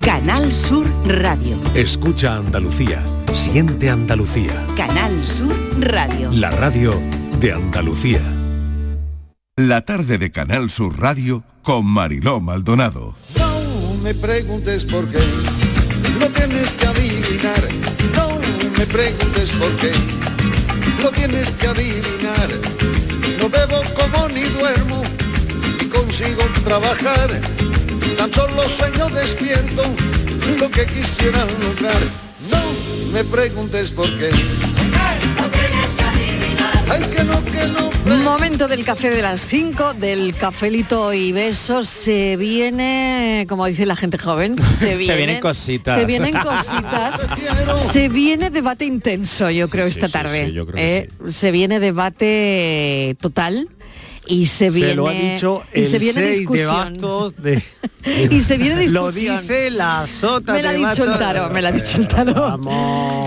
Canal Sur Radio. Escucha Andalucía. Siente Andalucía. Canal Sur Radio. La radio de Andalucía. La tarde de Canal Sur Radio con Mariló Maldonado. No me preguntes por qué, lo tienes que adivinar. No me preguntes por qué, lo tienes que adivinar. No bebo como ni duermo, y consigo trabajar. Tan solo sueño despierto, lo que quisiera lograr. No me preguntes por qué. Ay, que no, que no. Momento del café de las 5, del cafelito y besos. Se viene, como dice la gente joven, se, viene, vienen cositas. Se vienen cositas. se viene debate intenso, yo creo, esta sí, tarde. sí, yo creo que Eh, Se viene debate total. Y se viene, Se lo ha dicho y se viene 6 de discusión. de... Y se viene Lo discusión. dice la sota Me lo ha dicho el tarot, me lo ha dicho el tarot.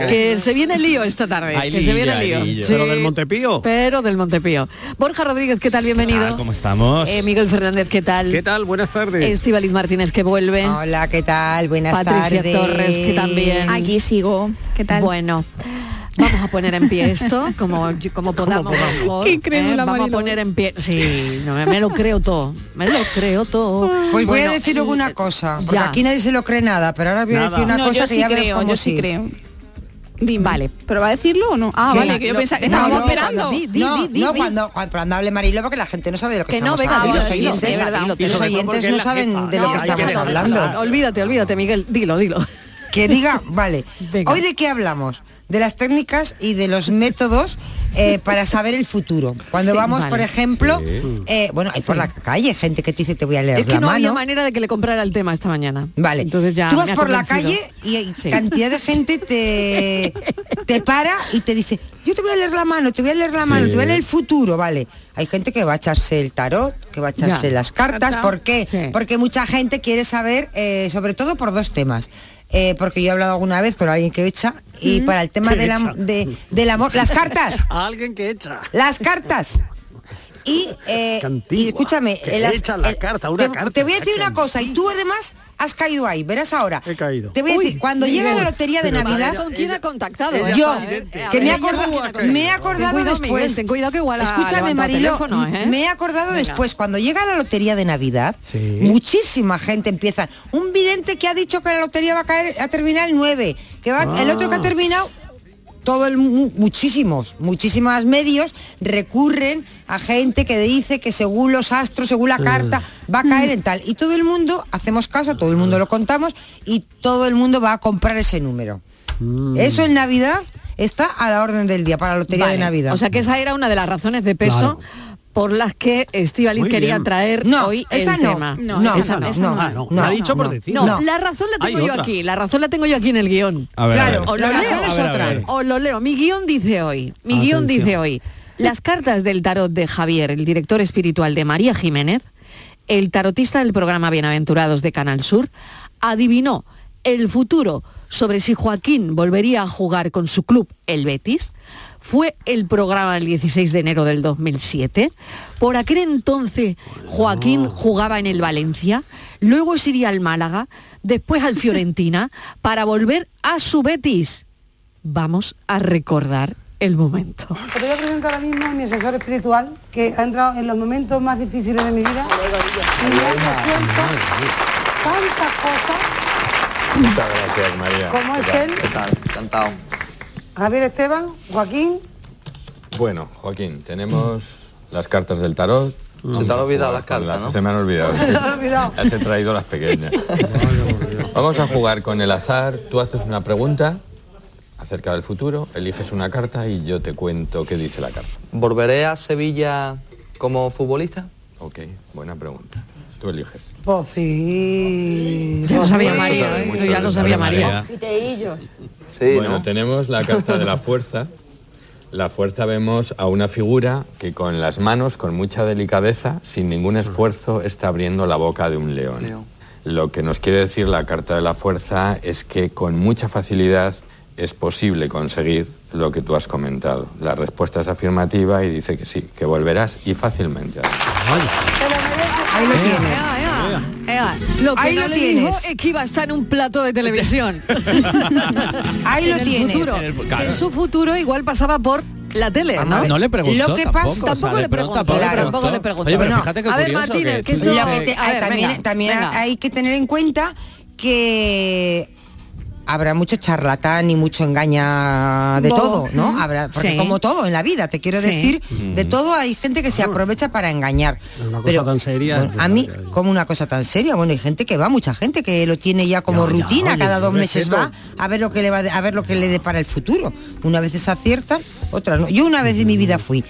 Que se viene lío esta tarde. Que se viene lío. ¿Pero del Montepío? Pero del Montepío. Borja Rodríguez, ¿qué tal? Bienvenido. ¿Cómo estamos? Eh, Miguel Fernández, ¿qué tal? ¿Qué tal? Buenas tardes. Estivaliz Martínez, que vuelve. Hola, ¿qué tal? Buenas Patricia tardes. Torres, que también. Aquí sigo. ¿Qué tal? Bueno. Vamos a poner en pie esto, como, como podamos. mejor, Qué ¿eh? Vamos a poner en pie. Sí, no, me, me lo creo todo. Me lo creo todo. Pues voy a decir una cosa, porque ya. aquí nadie se lo cree nada, pero ahora voy a decir una No, cosa yo que sí ya creo, cómo yo sí creo. Dime. Vale. ¿Pero va a decirlo o no? Ah, ¿Qué? vale, que yo pensaba que no, estábamos no, esperando. cuando- Di, di, no, di, di, no, di. cuando, cuando, hable Marilo, porque la gente no sabe de lo que, Que no, estamos venga, hablando. los oyentes, los oyentes no saben jefa. de lo No, que estamos hablando. Olvídate, olvídate, Miguel. Dilo, dilo. Que diga, vale. Venga. Hoy de qué hablamos? De las técnicas y de los métodos eh, para saber el futuro. Cuando Sí, vamos, vale. por ejemplo, eh, bueno, hay por la calle gente que te dice te voy a leer Es que la no había mano. manera de que le comprara el tema esta mañana. Vale. Entonces ya Tú vas por la calle y hay Sí. cantidad de gente te, te para y te dice, yo te voy a leer la mano, te voy a leer la mano, te voy a leer el futuro, vale. Hay gente que va a echarse el tarot, que va a echarse Ya. las cartas. Carta. ¿Por qué? Sí. Porque mucha gente quiere saber, eh, sobre todo por dos temas. Eh, porque yo he hablado alguna vez con alguien que echa y para el tema ¿Qué del, am- echa? de- del amor, las cartas, A alguien que echa. las cartas. Y, eh, Qué antigua, y escúchame, que el as- echa la el- carta, una te, carta, te voy a decir una cosa, y tú además has caído ahí, verás ahora. He caído. Te voy a Uy, decir, cuando llega la lotería de Navidad, ¿Con quién ha contactado? ella yo, ver, que me ella con acordado, me he acordado cuidado, después. Miguel, ten cuidado que igual ha Escúchame, Marilo, teléfono, ¿eh? me he acordado Venga. después, cuando llega la lotería de Navidad, Sí. muchísima gente empieza. Un vidente que ha dicho que la lotería va a caer, a terminar el 9, que va, el otro que ha Ah. terminado todo el mu- muchísimos, muchísimas medios recurren a gente que dice que según los astros, según la carta, va a caer en tal. Y todo el mundo, hacemos caso, todo el mundo lo contamos y todo el mundo va a comprar ese número. Eso en Navidad está a la orden del día para la lotería Vale, de Navidad. O sea que esa era una de las razones de peso por las que Estivaliz quería traer No, hoy esa el no. tema. No, esa esa no, esa no, Ah, no, no, lo ha dicho por no. decir. No, No. la razón la tengo Hay yo otra. aquí, la razón la tengo yo aquí en el guion. A ver, a Claro, la lo razón leo. es A ver, a otra. ver. Os lo leo. Mi guion dice hoy, mi guion dice hoy, las cartas del tarot de Javier, el director espiritual de María Jiménez, el tarotista del programa Bienaventurados de Canal Sur, adivinó el futuro sobre si Joaquín volvería a jugar con su club, el Betis. Fue el programa el 16 de enero del 2007. Por aquel entonces Joaquín jugaba en el Valencia, luego se iría al Málaga, después al Fiorentina, para volver a su Betis. Vamos a recordar el momento. Te voy a presentar ahora mismo a mi asesor espiritual que ha entrado en los momentos más difíciles de mi vida y me tantas cosas. Muchas gracias, María. ¿Cómo ¿Qué es él? ¿Qué tal? Encantado. Javier Esteban, Joaquín, Bueno, Joaquín, tenemos las cartas del tarot. Se te han olvidado las cartas, ¿no? Se me han olvidado. se lo he olvidado. Las he traído las pequeñas. Vamos a jugar con el azar. Tú haces una pregunta acerca del futuro, eliges una carta y yo te cuento qué dice la carta. ¿Volveré a Sevilla como futbolista? Ok, buena pregunta. Tú eliges. Pues sí. Ya lo sabía. María, ¿eh? ya lo sabía María. María. Sí, bueno, ¿no? tenemos la carta de la fuerza. La fuerza vemos a una figura que con las manos, con mucha delicadeza, sin ningún esfuerzo, está abriendo la boca de un león. León. Lo que nos quiere decir la carta de la fuerza es que con mucha facilidad es posible conseguir lo que tú has comentado. La respuesta es afirmativa y dice que sí, que volverás y fácilmente. además. Ahí lo tienes. Lo que Ahí no lo le tienes. dijo es que iba a estar en un plato de televisión. Ahí En lo el tienes. futuro. En el- Que claro. En su futuro igual pasaba por la tele, Vamos a ¿no? ver. No le preguntó Lo que tampoco, pasa- o sea, Tampoco le preguntó, preguntó, claro. tampoco le preguntó. Oye, pero fíjate qué a ver, curioso Martínez, que que tú esto- Lo que te- a ver, también venga, también venga. hay que tener en cuenta que habrá mucho charlatán y mucho engaña de Bo- todo, ¿no? Habrá, porque Sí. como todo en la vida, te quiero Sí. decir, de todo hay gente que se aprovecha para engañar. Una cosa tan seria, bueno, a mí, como una cosa tan seria, bueno, hay gente que va, mucha gente que lo tiene ya como Ya, ya, rutina, oye, cada dos meses va a ver lo que le va a ver lo que le depara el futuro. Una vez se aciertan, otras no. Yo una vez en mi vida fui.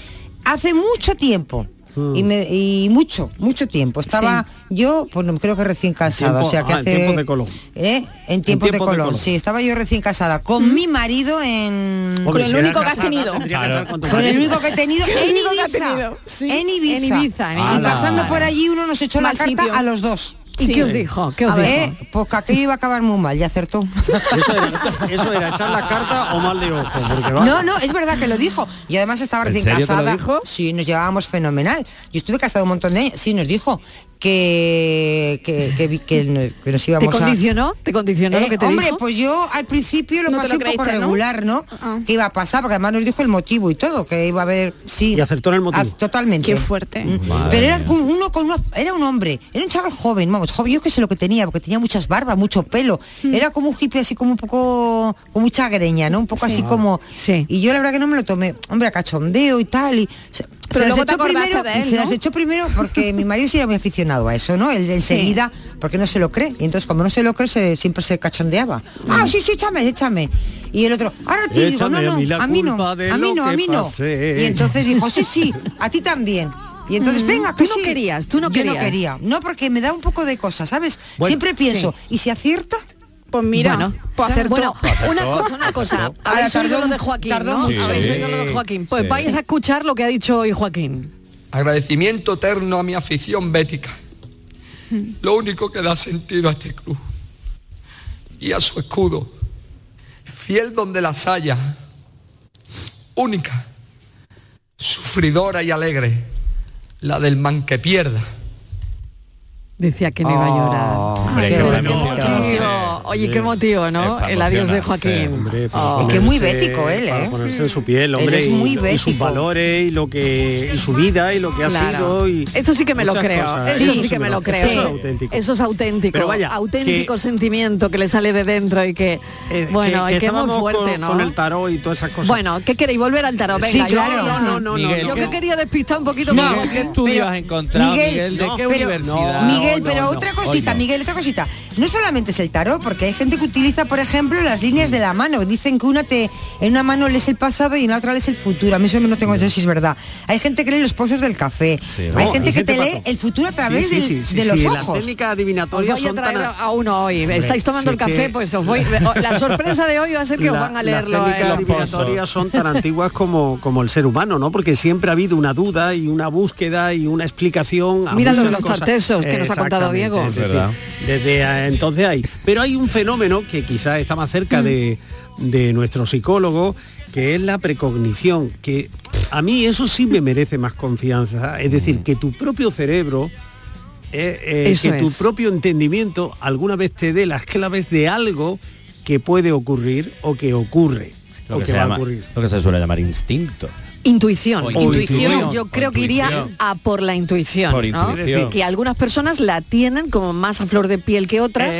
Hace mucho tiempo. Mm. Y, me- y mucho, mucho tiempo. Estaba yo, pues no, creo que recién casada, Tiempo- o sea que ah, en hace... tiempos de Colón. ¿Eh? En tiempos de, tiempos de Colón. Colón. sí, estaba yo recién casada con mi marido en... Hombre, el único que has tenido. Claro. con Con el único que he tenido en Ibiza. En Ibiza. En Ibiza, en Y pasando por allí uno nos echó la carta sitio. a los dos. ¿Y Sí. qué os dijo? ¿Qué os A dijo? ver. Pues que aquello iba a acabar muy mal, ya acertó. Eso era, eso era echar la carta o mal de ojo. Porque va- No, no, es verdad que lo dijo. Y además estaba ¿En recién serio te lo casada. dijo? Sí, nos llevábamos fenomenal. Yo estuve casado un montón de años. Sí, nos dijo que, que, que, vi- que nos- ¿Te íbamos a... condicionó? ¿Te condicionó Eh, lo que te hombre, dijo? pues yo al principio lo No te pasé lo un poco creíste, ¿no? regular, ¿no? Ah. Que iba a pasar, porque además nos dijo el motivo y todo, que iba a haber, sí. Y acertó en el motivo. Ah, totalmente. Qué fuerte. Mm. Pero era con uno con una- era un hombre, era un chaval joven, vamos, joven, yo que sé lo que tenía, porque tenía muchas barbas, mucho pelo. Mm. Era como un hippie así como un poco, con mucha greña, ¿no? Un poco así como. Sí. Y yo la verdad que no me lo tomé, hombre, a cachondeo y tal. Y, se, Pero se las te echó primero, de él, se las ¿no? echó primero porque mi marido sí era muy aficionado a eso, ¿no? Él enseguida, porque no se lo cree. Y entonces como no se lo cree, se- siempre se cachondeaba. Ah, sí, sí, échame, échame. Y el otro, ahora digo, no, a no, mí a mí no, a mí no, a mí no. Y entonces dijo, sí, sí, a ti también. Y entonces, venga, que Tú no sí. querías, tú no Yo querías. no quería. No, porque me da un poco de cosa, ¿sabes? Bueno, Siempre pienso, ¿y si acierta? Pues mira, Bueno, pues acertó. Bueno, una cosa, una cosa. Ahora Habéis oído tardó- lo de Joaquín, tardó ¿no? Habéis Sí. oído lo de Joaquín. Pues Sí. vais a escuchar lo que ha dicho hoy Joaquín. Agradecimiento eterno a mi afición bética. Lo único que da sentido a este club. Y a su escudo. Fiel donde las haya. Única. Sufridora y alegre. La del man que pierda. Decía que no iba a llorar. Hombre, Oye, qué motivo, ¿no? Para El adiós de. Joaquín. Hombre, para Oh. Es que es muy bético él, para ¿eh? ponerse en su piel, Él hombre, es y- muy y, sus bético. valores y lo que y su vida y lo que ha Claro. sido y Esto sí que me lo creo. cosas. Eso Sí, sí que me lo creo. Eso es auténtico. Eso es auténtico. Pero vaya, auténtico que- sentiento que le sale de dentro y que Eh, bueno, que, y que que es muy fuerte, con, ¿no? con el tarot y todas esas cosas. Bueno, ¿qué queréis? Volver al tarot. Sí, Venga, yo- claro. yo, no, no, Miguel, no, yo que quería despistar un poquito No, ¿qué estudios has encontrado, Miguel? ¿De qué pero- universidad? no, Miguel, pero otra cosita. Miguel, otra cosita. No solamente es el tarot, porque hay gente que utiliza, por ejemplo, las líneas de la mano. Dicen que una te, en una mano lees el pasado y en la otra lees el futuro. A mí eso no tengo, sé si es verdad. Hay gente que lee los pozos del café. hay No, gente hay que gente te lee el futuro a través Sí, del- sí, sí, de sí, los Las ojos. técnicas Os adivinatorias voy a traer tan... a uno hoy. Estáis tomando el café, que- pues os voy. La sorpresa de hoy va a ser que os van a leerlo. Las técnicas eh. adivinatorias son tan antiguas como, como el ser humano, ¿no? Porque siempre ha habido una duda y una búsqueda y una explicación. a Mira lo de los tartesos que nos ha contado Diego. es decir, verdad. Desde entonces hay. Pero hay un fenómeno que quizás está más cerca Mm. de, de nuestro psicólogo, que es la precognición, que a mí eso sí me merece más confianza. Es decir, que tu propio cerebro eh, eh, que tu es. propio entendimiento alguna vez te dé las claves de algo que puede ocurrir o que ocurre Lo o que, que, se va a ocurrir. lo que se suele llamar instinto. Intuición. O intuición. intuición. Yo creo que iría a por la intuición. Por ¿no? intuición. Que algunas personas la tienen como más a flor de piel que otras,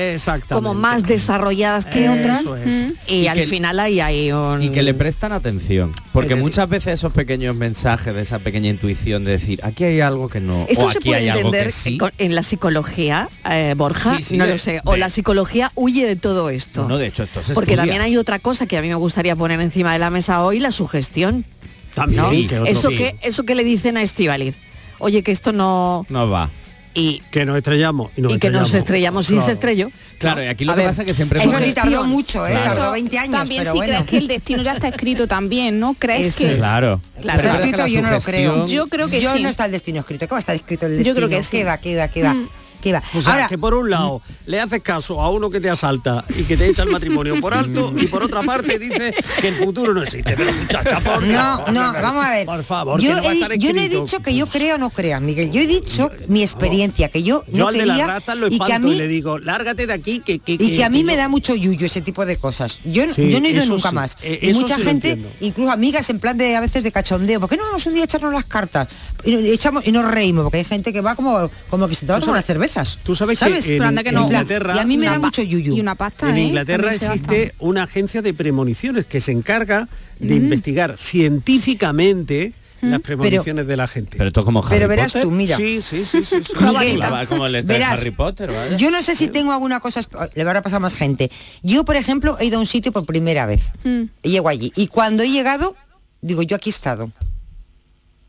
como más desarrolladas que Eso otras. es. Y, Y al que- final ahí hay un... Y que le prestan atención. Porque muchas veces esos pequeños mensajes de esa pequeña intuición de decir, aquí hay algo que no, Esto o se aquí puede hay algo entender que sí. con- en la psicología, eh, Borja, Sí, sí, no de- lo sé, o de- la psicología huye de todo esto. No, no, de hecho, esto se Porque estudia. también hay otra cosa que a mí me gustaría poner encima de la mesa hoy, la sugestión. También, ¿no? Sí, que, otro- eso, sí. que, eso que le dicen a Estivaliz. Oye, que esto no... No va. Y, que nos estrellamos y nos y que nos estrellamos y se estrelló. Claro, y aquí lo A que ver, pasa es que siempre... Eso sí tardó mucho, ¿eh? Claro. Tardó 20 años, También pero si bueno. crees que el destino ya está escrito también, ¿no? ¿Crees Eso que es. Claro. Claro. Está escrito, yo no lo creo. Yo creo que yo sí. no está el destino escrito. ¿Cómo está escrito el Yo destino? creo que sí. ¿Qué va, qué va, qué va? Mm. Que va. O sea, Ahora, que por un lado le haces caso a uno que te asalta y que te echa el matrimonio por alto y por otra parte dice que el futuro no existe. Pero muchacha, por no, favor, no, vamos a ver. Por favor, yo, que no va a he- estar yo no he dicho que yo crea o no crea, Miguel. Yo he dicho mi experiencia, que yo Yo no al de quería las ratas lo y que a y, mí le digo, lárgate de aquí que... que y que a mí me yo- da mucho yuyo ese tipo de cosas. Yo, Sí, yo no he ido nunca sí, más. eh, y mucha sí gente, incluso amigas en plan de a veces de cachondeo, ¿por qué no vamos un día a echarnos las cartas? Y, echamos, y nos reímos, porque hay gente que va como, como que se toma Tú unas sabes- cervezas. Tú sabes, ¿Sabes? que en, anda que no. Inglaterra... Y a mí me da mucho yuyu. Y una pasta, En ¿eh? Inglaterra existe una agencia de premoniciones que se encarga de Mm. investigar científicamente las premoniciones de la gente. Pero esto como Harry Pero verás Potter. tú, mira. Sí, sí, sí, sí. sí. Miguel, Va como el este verás, Harry Potter, ¿vale? Yo no sé si tengo alguna cosa, le va a pasar más gente. Yo, por ejemplo, he ido a un sitio por primera vez. Mm. Y llego allí. Y cuando he llegado, digo, yo aquí he estado.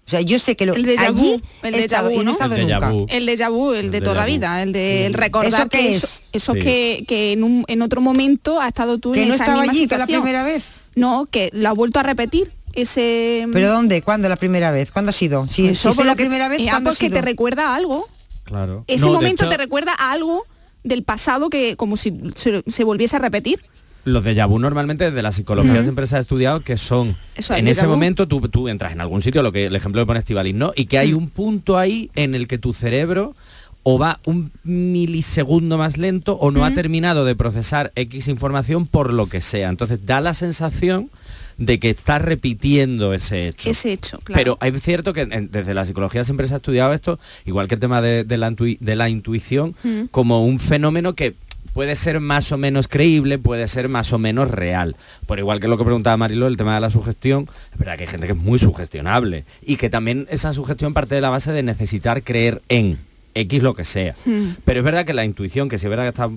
O sea, yo sé que lo, El déjà allí vu, el he déjà estado vu, y no he ¿no? estado El nunca. El déjà vu, el de toda la vida, el de el recordar ¿Eso que es? eso, eso Sí. que, que en, un, en otro momento ha estado tú Que en no esa estaba misma allí, que la primera vez. No, que lo ha vuelto a repetir. Ese ¿Pero dónde? ¿Cuándo la primera vez? ¿Cuándo ha sido? Si, Eso, si fue la primera vez, ¿cuándo ha sido? te recuerda a algo. Claro. Ese No, de momento hecho, te recuerda a algo del pasado que como si se, se volviese a repetir. Los déjà vu normalmente desde la psicología siempre se ha estudiado que son Eso, en ese momento tú, tú entras en algún sitio, lo que el ejemplo que pone Estivalis, ¿no? Y que hay Mm. un punto ahí en el que tu cerebro o va un milisegundo más lento o no ha terminado de procesar X información por lo que sea. Entonces da la sensación de que estás repitiendo ese hecho. Ese hecho, claro. Pero es cierto que en- desde la psicología siempre se ha estudiado esto, igual que el tema de, de la, intui- de la intuición, Mm. como un fenómeno que puede ser más o menos creíble, puede ser más o menos real. Por igual que lo que preguntaba Marilo, el tema de la sugestión, es verdad que hay gente que es muy sugestionable y que también esa sugestión parte de la base de necesitar creer en X lo que sea. Mm. Pero es verdad que la intuición, que sí es verdad que está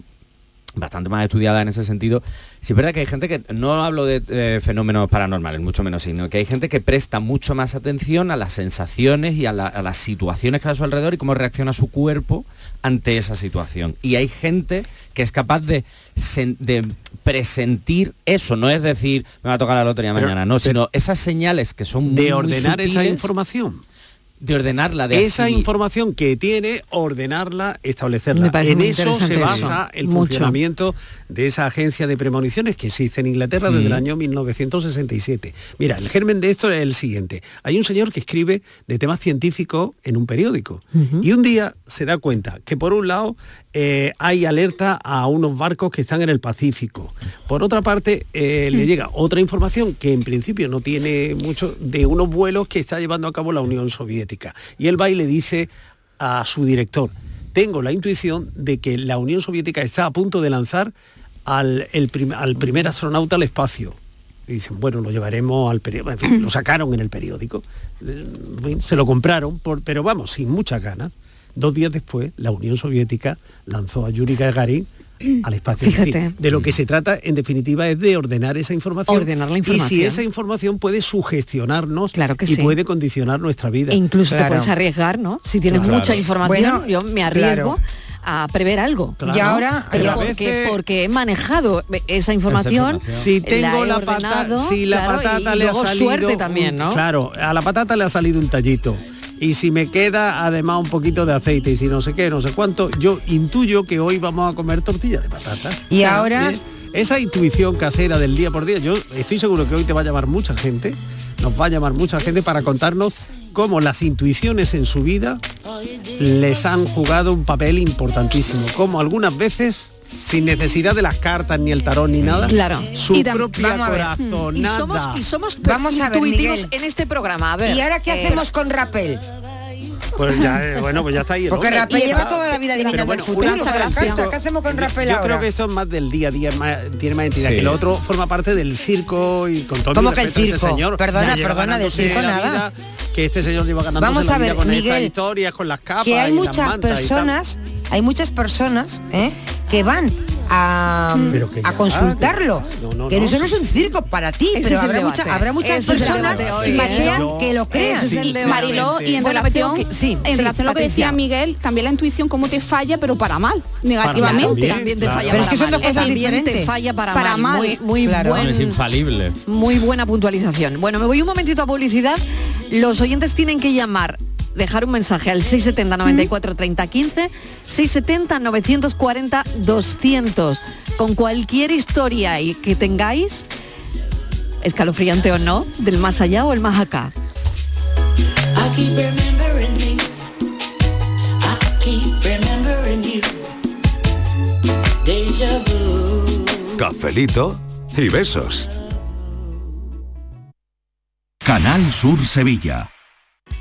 bastante más estudiada en ese sentido. Sí es verdad que hay gente que, no hablo de eh, fenómenos paranormales, mucho menos, sino que hay gente que presta mucho más atención a las sensaciones y a, la- a las situaciones que hay a su alrededor y cómo reacciona su cuerpo ante esa situación. Y hay gente que es capaz de, de presentir eso, no es decir, me va a tocar la lotería Pero- mañana, no, sino esas señales que son muy, de muy ordenar esa información. De ordenarla, de esa así- información que tiene, ordenarla, establecerla. En eso se basa eso. el Mucho. funcionamiento de esa agencia de premoniciones que existe en Inglaterra desde Mm. el año 1967. Mira, el germen de esto es el siguiente. Hay un señor que escribe de temas científicos en un periódico y un día se da cuenta que por un lado eh, hay alerta a unos barcos que están en el Pacífico. Por otra parte, eh, le llega otra información que en principio no tiene mucho de unos vuelos que está llevando a cabo la Unión Soviética. Y él va y le dice a su director, tengo la intuición de que la Unión Soviética está a punto de lanzar al, el prim- al primer astronauta al espacio. Y dicen, bueno, lo llevaremos al periódico. En fin, lo sacaron en el periódico. Se lo compraron, por- pero vamos, sin muchas ganas. Dos días después, la Unión Soviética lanzó a Yuri Gagarin al espacio. Fíjate. de lo que se trata, en definitiva, es de ordenar esa información. Ordenar la Y si información. esa información puede sugestionarnos Claro que y sí. puede condicionar nuestra vida. E incluso Claro. te puedes arriesgar, ¿no? Si tienes Claro. mucha información, Bueno, yo me arriesgo claro. a prever algo. Claro. Y ahora- Pero porque, veces- porque he manejado esa información, información. si la tengo he la, patata, si la claro, patata y le ha luego salido suerte también, un- ¿no? Claro, a la patata le ha salido un tallito. Y si me queda además un poquito de aceite y si no sé qué, no sé cuánto, yo intuyo que hoy vamos a comer tortilla de patata. Y ahora-. Esa intuición casera del día por día, yo estoy seguro que hoy te va a llamar mucha gente, nos va a llamar mucha gente para contarnos cómo las intuiciones en su vida les han jugado un papel importantísimo, cómo algunas veces sin necesidad de las cartas ni el tarot ni nada, Claro. su Y propia vamos. Y somos, y somos Vamos a ver, intuitivos en este programa. A ver, ¿Y ahora qué eh, hacemos con Rapel? Pues ya, eh, bueno, pues ya está ahí. el Porque Y lleva toda la vida adivinando bueno, el futuro. ¿Qué hacemos con Rapel Yo creo que esto es más del día a día, más- tiene más entidad Sí. que lo otro, forma parte del circo y con todo ¿Cómo mi que el este circo? señor, Perdona, perdona, del circo la nada. vida, que este señor lleva ganándose Vamos la a vida ver, con estas Miguel, historias, con las capas que hay y las muchas personas, hay muchas personas ¿eh? que van a, Pero que a consultarlo. no, no, que no, eso no es un circo para ti, Ese pero es el habrá, debate. mucha- habrá muchas Ese es personas hoy, que ¿eh? sean Yo- que lo crean. Es. Mariló, y en Bueno, relación, que- sí, en sí, relación a lo que decía Miguel, también la intuición cómo te falla, pero para mal, negativamente. También, también te claro. falla Pero es para que son mal. dos cosas También te diferentes. falla para, Para mal. mal. Muy, muy Claro. buen- Es infalible. Muy buena puntualización. Bueno, me voy un momentito a publicidad. Los oyentes tienen que llamar dejar un mensaje al 670 94 30 15, 670 940 200, con cualquier historia y que tengáis, escalofriante o no, del más allá o el más acá. Cafelito y besos. Canal Sur Sevilla.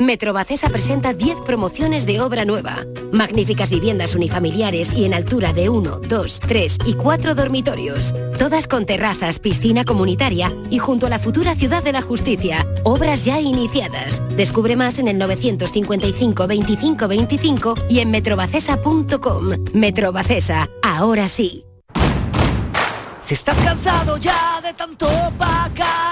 Metrobacesa presenta 10 promociones de obra nueva. Magníficas viviendas unifamiliares y en altura de 1, 2, 3 y 4 dormitorios. Todas con terrazas, piscina comunitaria y junto a la futura Ciudad de la Justicia. Obras ya iniciadas. Descubre más en el 955 25 25 y en metrobacesa.com. Metrobacesa, ahora sí. Si estás cansado ya de tanto pagar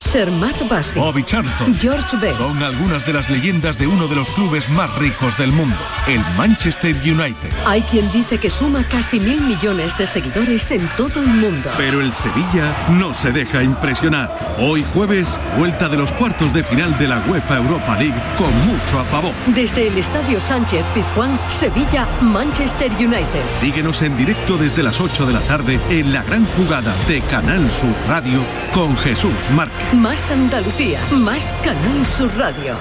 Sermat Basbi, Bobby Charlton. George Best, Son algunas de las leyendas de uno de los clubes más ricos del mundo, el Manchester United. Hay quien dice que suma casi mil millones de seguidores en todo el mundo. Pero el Sevilla no se deja impresionar. Hoy jueves, vuelta de los cuartos de final de la UEFA Europa League con mucho a favor. Desde el Estadio Sánchez Pizjuán, Sevilla, Manchester United. Síguenos en directo desde las 8 de la tarde en la gran jugada de Canal Sur Radio con Jesús Márquez. Más Andalucía, más Canal Sur Radio.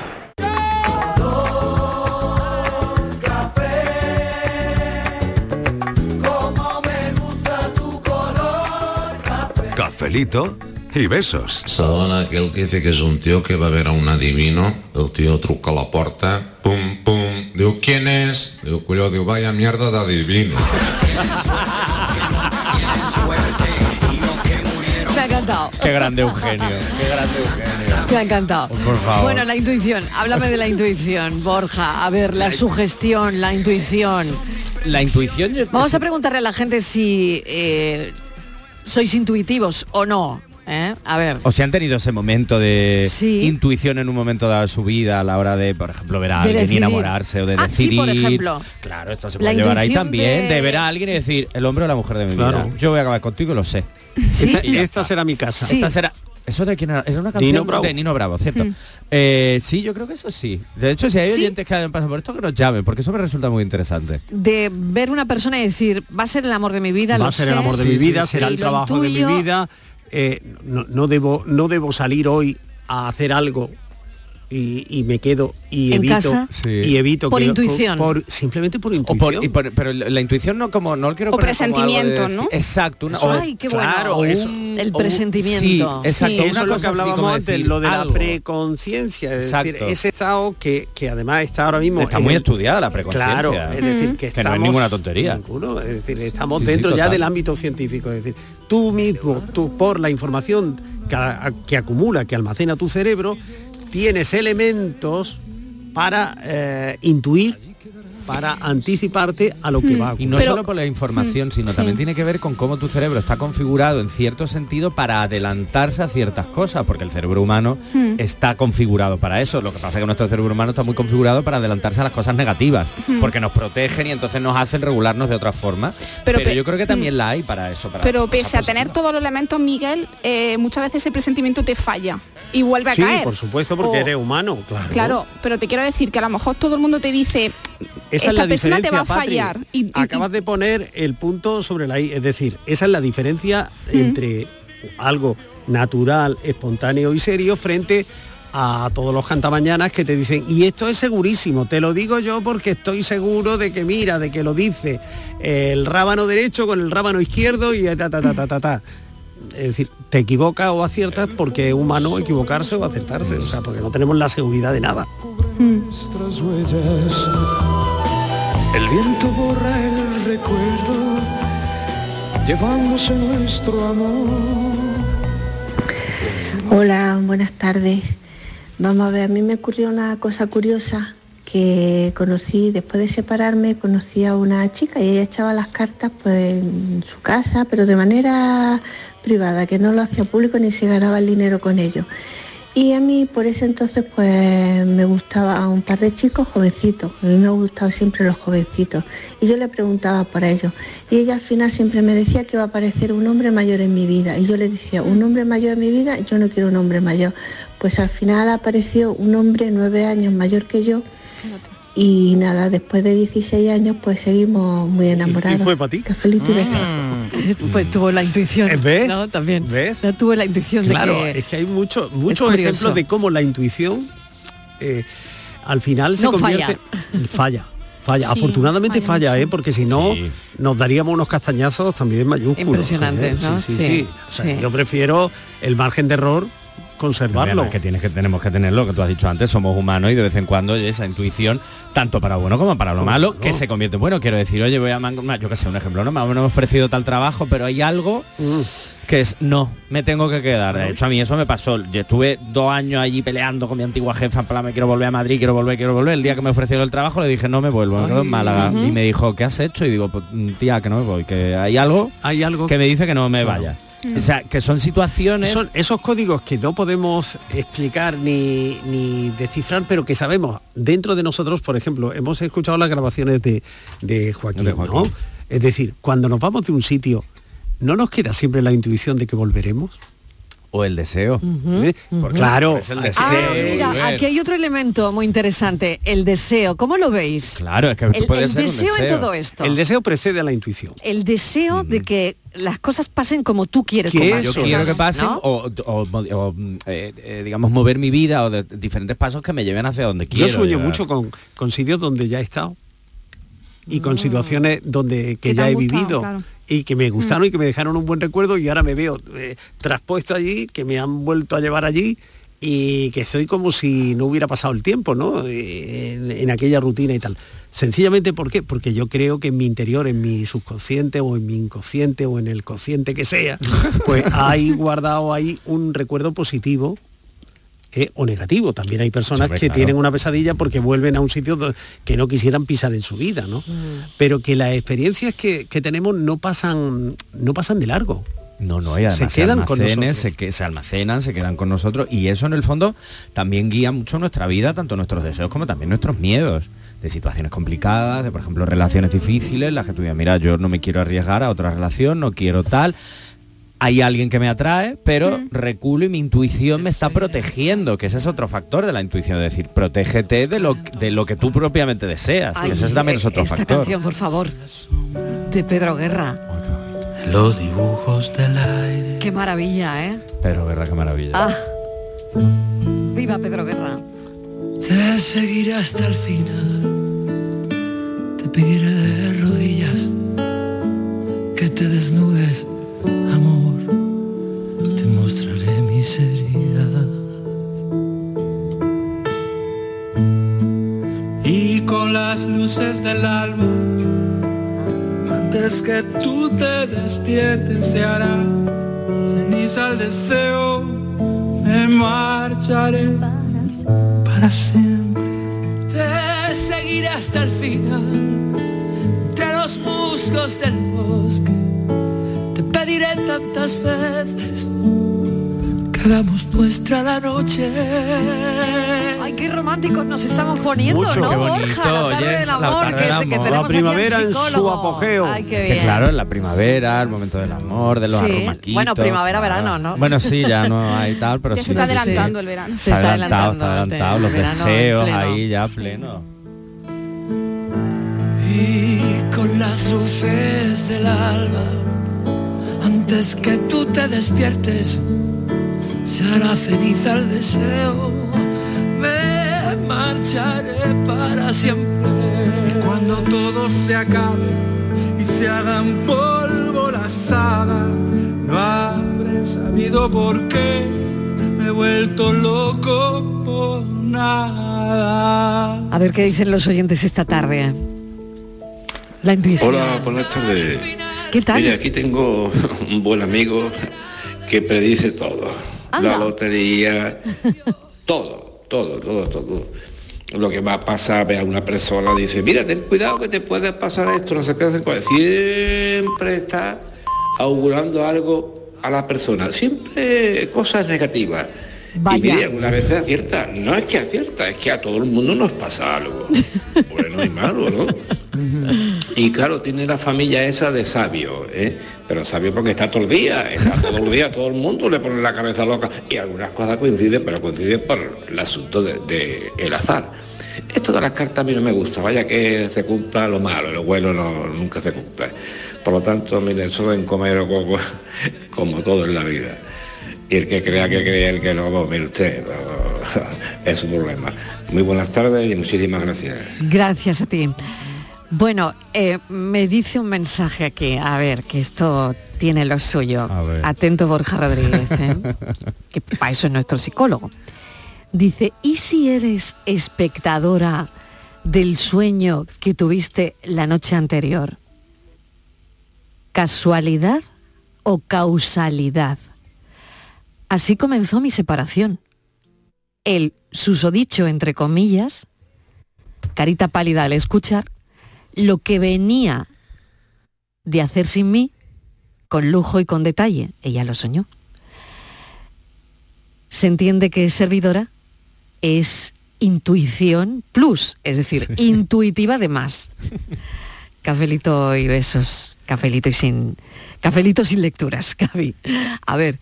Como me gusta tu color café. Cafelito y besos. Segona aquel que dice que és un tío que va a ver a un adivino, el tío truca a la porta, pum, pum, diu, ¿quién es? Diu, colló, diu, vaya mierda d'adivino. Qué grande Eugenio, qué grande Eugenio. Me ha encantado. Por favor. Bueno, la intuición. Háblame de la intuición, Borja. A ver, la sugestión, la intuición. La intuición... yo- Vamos a preguntarle a la gente si eh, sois intuitivos o no. ¿eh? A ver. O si han tenido ese momento de Sí. intuición en un momento dado de su vida a la hora de, por ejemplo, ver a De alguien y enamorarse o de Ah, sí, decidir. por ejemplo. Claro, esto se La puede llevar ahí también, de- de... ver a alguien y decir, el hombre o la mujer de mi Claro. vida. Yo voy a acabar contigo y lo sé. Esta, ya esta será mi casa. Esta será. ¿Eso de quién era? Era una canción Nino Bravo. de Nino Bravo, ¿cierto? Mm. Eh, sí, yo creo que eso sí. De hecho, si hay ¿Sí? oyentes que hayan pasado por esto, que nos llamen, porque eso me resulta muy interesante. De ver una persona y decir, va a ser el amor de mi vida. va a ser el amor de Sí, mi sí, vida, sí. será el trabajo de mi vida. eh, no, no debo, no debo salir hoy a hacer algo y, y me quedo y ¿En evito casa? Sí. y evito Por que- intuición. por- simplemente por intuición. por- y por- pero la intuición no como no lo quiero O poner como algo de presentimiento, ¿no? Exacto, una, Eso o- es. Ay, qué bueno. Claro, eso- el presentimiento. sí, exacto, Eso una es lo que hablábamos antes, decir lo de la preconciencia, es decir, ese estado que, que además está ahora mismo Está muy el- estudiada la preconciencia. Claro, es decir, que, Que no es estamos, ninguna tontería. ninguno, es decir, estamos Sí, sí, dentro ya total. del ámbito científico, es decir, tú mismo, tú por la información que acumula, que almacena tu cerebro, tienes elementos para eh, intuir, para anticiparte a lo que va a Y ocurrir. no solo por la información, Mm, sino sí. también tiene que ver con cómo tu cerebro está configurado en cierto sentido para adelantarse a ciertas cosas, porque el cerebro humano Mm. está configurado para eso. Lo que pasa es que nuestro cerebro humano está muy configurado para adelantarse a las cosas negativas, Mm. porque nos protegen y entonces nos hacen regularnos de otra forma. Pero Pero, pe- yo creo que también mm. la hay para eso. Para Pero pese a tener todos los elementos, Miguel, eh, muchas veces ese presentimiento te falla y vuelve a Sí, caer. por supuesto, porque O- eres humano, claro. Claro, pero te quiero decir que a lo mejor todo el mundo te dice, Esa esta es la persona te va a diferencia, fallar. Y, y- Acabas de poner el punto sobre la I, es decir, esa es la diferencia entre algo natural, espontáneo y serio frente a todos los cantamañanas que te dicen, y esto es segurísimo, te lo digo yo porque estoy seguro de que mira, de que lo dice el rábano derecho con el rábano izquierdo y ta ta ta ta ta ta. Es decir, te equivocas o aciertas porque es humano equivocarse o acertarse, o sea, porque no tenemos la seguridad de nada. huellas. El viento borra el recuerdo, llevándose nuestro amor. Hola, buenas tardes. Vamos a ver, a mí me ocurrió una cosa curiosa que conocí, después de separarme, conocí a una chica y ella echaba las cartas pues en su casa, pero de manera privada, que no lo hacía público ni se ganaba el dinero con ello. Y a mí por ese entonces pues me gustaba un par de chicos jovencitos, a mí me han gustado siempre los jovencitos. Y yo le preguntaba por ellos. Y ella al final siempre me decía que iba a aparecer un hombre mayor en mi vida. Y yo le decía, un hombre mayor en mi vida, yo no quiero un hombre mayor. Pues al final apareció un hombre nueve años mayor que yo. Y nada, después de 16 años pues seguimos muy enamorados. fue para ti? Qué feliz y beso. Pues tuvo la intuición. ¿Ves? ¿no? También. ¿Ves? Ya tuve la intuición Claro, de que es que hay muchos muchos ejemplos de cómo la intuición eh, al final se No convierte falla. Falla, Sí, afortunadamente falla falla, ¿eh? porque si no nos daríamos unos castañazos también mayúsculos. Impresionante, ¿eh? ¿no? Sí, sí, Sí, sí. O sea, sí. Yo prefiero el margen de error conservarlo. Que tienes que tenemos que tenerlo que tú has dicho antes somos humanos y de vez en cuando esa intuición tanto para bueno como para lo malo que se convierte en bueno quiero decir oye voy a man- yo que sé un ejemplo no me han ofrecido tal trabajo pero hay algo Mm. que es no me tengo que quedar. De hecho a mí eso me pasó. Yo estuve dos años allí peleando con mi antigua jefa en plan me quiero volver a Madrid quiero volver quiero volver el día que me ofrecieron el trabajo le dije no me vuelvo me quedo en Málaga y me dijo ¿qué has hecho? y digo pues, tía que no me voy que hay algo hay algo que me dice que no me Claro. vaya o sea que son situaciones Son esos códigos que no podemos explicar ni, ni descifrar, pero que sabemos dentro de nosotros, por ejemplo, hemos escuchado las grabaciones de, de Joaquín, De Joaquín. ¿no? Es decir, cuando nos vamos de un sitio, ¿no nos queda siempre la intuición de que volveremos? O el deseo claro, Es el deseo. Ah, mira, aquí hay otro elemento muy interesante, el deseo. ¿Cómo lo veis? Claro, es que El, puede el ser un deseo, en deseo. todo esto. El deseo precede a la intuición. El deseo de que las cosas pasen como tú quieres que yo quiero que pasen ¿no? o, o- o, eh, eh, digamos mover mi vida o de diferentes pasos que me lleven hacia donde quiero Yo sueño llegar. mucho con, con sitios donde ya he estado y con situaciones donde que ya he gustado, vivido claro. y que me gustaron Mm. y que me dejaron un buen recuerdo y ahora me veo eh, traspuesto allí, que me han vuelto a llevar allí y que soy como si no hubiera pasado el tiempo, ¿no? En, en aquella rutina y tal. Sencillamente, ¿por qué? Porque yo creo que en mi interior, en mi subconsciente o en mi inconsciente o en el consciente que sea, pues hay guardado ahí un recuerdo positivo eh, o negativo. También hay personas que claro. tienen una pesadilla porque vuelven a un sitio que no quisieran pisar en su vida, ¿no? Pero que las experiencias que, que tenemos no pasan, no pasan de largo. No, no, y además Se quedan con almacenes, nosotros. se, que, se almacenan, se quedan con nosotros y eso en el fondo también guía mucho nuestra vida, tanto nuestros deseos como también nuestros miedos de situaciones complicadas, de por ejemplo relaciones difíciles, las que tú digas, mira, yo no me quiero arriesgar a otra relación, no quiero tal. Hay alguien que me atrae, pero reculo y mi intuición me está protegiendo, que ese es otro factor de la intuición, es decir, protégete de lo, de lo que tú propiamente deseas, Ay, que ese también es otro esta factor. canción, por favor, de Pedro Guerra. Los dibujos del aire. Qué maravilla, ¿eh? Pero verdad qué maravilla. Ah. Viva Pedro Guerra. Te seguiré hasta el final. Te pediré de rodillas que te desnudes, Y con las luces del alma, antes que tú te despiertes, se hará ceniza el deseo. Me marcharé para siempre. Te seguiré hasta el final, entre los musgos del bosque. Te pediré tantas veces hagamos nuestra la noche. Ay, qué románticos nos estamos poniendo, Mucho. ¿no, Qué Borja? bonito, la tarde oye, del la amor, tarde que, del que amor. tenemos La primavera en su psicólogo. apogeo. Ay, qué Que bien. claro, en la primavera, el momento del amor, de los Sí. arrumaquitos. Bueno, primavera, verano, ¿no? Bueno, sí, ya no hay tal, pero Ya sí. se está sí, sí. adelantando el verano. Se Está adelantado, está adelantando, adelantado, el los deseos ahí ya Sí. pleno. Y con las luces del alba, antes que tú te despiertes, se hará ceniza el deseo. Me marcharé para siempre. Y cuando todo se acabe y se hagan polvo las hadas, no habré sabido por qué me he vuelto loco por nada. A ver qué dicen los oyentes esta tarde. La. Hola, buenas tardes. ¿Qué tal? Mira, aquí tengo un buen amigo que predice todo. La Anda. lotería, todo, todo, todo, todo. Lo que va a pasar, ve a una persona, dice, mira, ten cuidado que te puede pasar esto, no no sé cuál". Siempre está augurando algo a la persona, siempre cosas negativas. Vaya. Y mire, algunas veces acierta, no es que acierta, es que a todo el mundo nos pasa algo. bueno y malo, ¿no? Y claro, tiene la familia esa de sabio, ¿eh? pero sabio porque está todo el día, está todo el día, todo el mundo le pone la cabeza loca y algunas cosas coinciden, pero coinciden por el asunto de, de azar. Esto de las cartas a mí no me gusta, vaya que se cumpla lo malo, lo bueno no, nunca se cumple. Por lo tanto, mire, solo en comer o coco, como todo en la vida. Y el que crea que cree, el que no, pues, mire usted, es un problema. Muy buenas tardes y muchísimas gracias. Gracias a ti. Bueno, eh, me dice un mensaje aquí, a ver, que esto tiene lo suyo. Atento Borja Rodríguez, ¿eh? que para eso es nuestro psicólogo. Dice, ¿y si eres espectadora del sueño que tuviste la noche anterior? ¿Casualidad o causalidad? Así comenzó mi separación. El susodicho, entre comillas, carita pálida al escuchar, lo que venía de hacer sin mí, con lujo y con detalle, ella lo soñó. Se entiende que servidora es intuición plus, es decir, intuitiva de más. Cafelito y besos, cafelito y sin, cafelito sin lecturas, Gaby. A ver,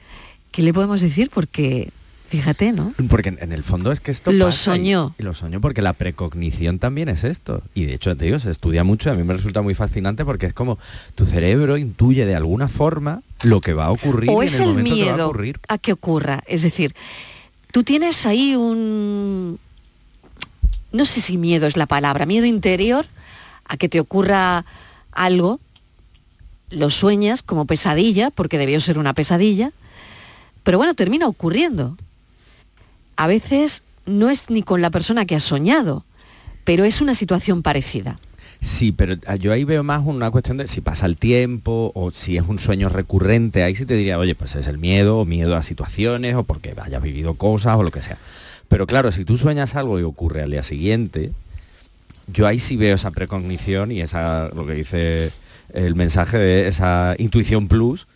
¿qué le podemos decir? Porque, fíjate, ¿no? Porque en, en el fondo es que esto Lo pasa soñó. Y, lo soñó porque la precognición también es esto. Y de hecho, te digo, se estudia mucho y a mí me resulta muy fascinante porque es como tu cerebro intuye de alguna forma lo que va a ocurrir o y es en el, el momento que va a miedo ocurrir. a que ocurra. Es decir, tú tienes ahí un, no sé si miedo es la palabra, miedo interior a que te ocurra algo, lo sueñas como pesadilla, porque debió ser una pesadilla, pero bueno, termina ocurriendo. A veces no es ni con la persona que has soñado, pero es una situación parecida. Sí, pero ah, yo ahí veo más una cuestión de si pasa el tiempo o si es un sueño recurrente. Ahí sí te diría, oye, pues es el miedo o miedo a situaciones o porque hayas vivido cosas o lo que sea. Pero claro, si tú sueñas algo y ocurre al día siguiente, yo ahí sí veo esa precognición y esa, lo que dice el mensaje de esa intuición plus,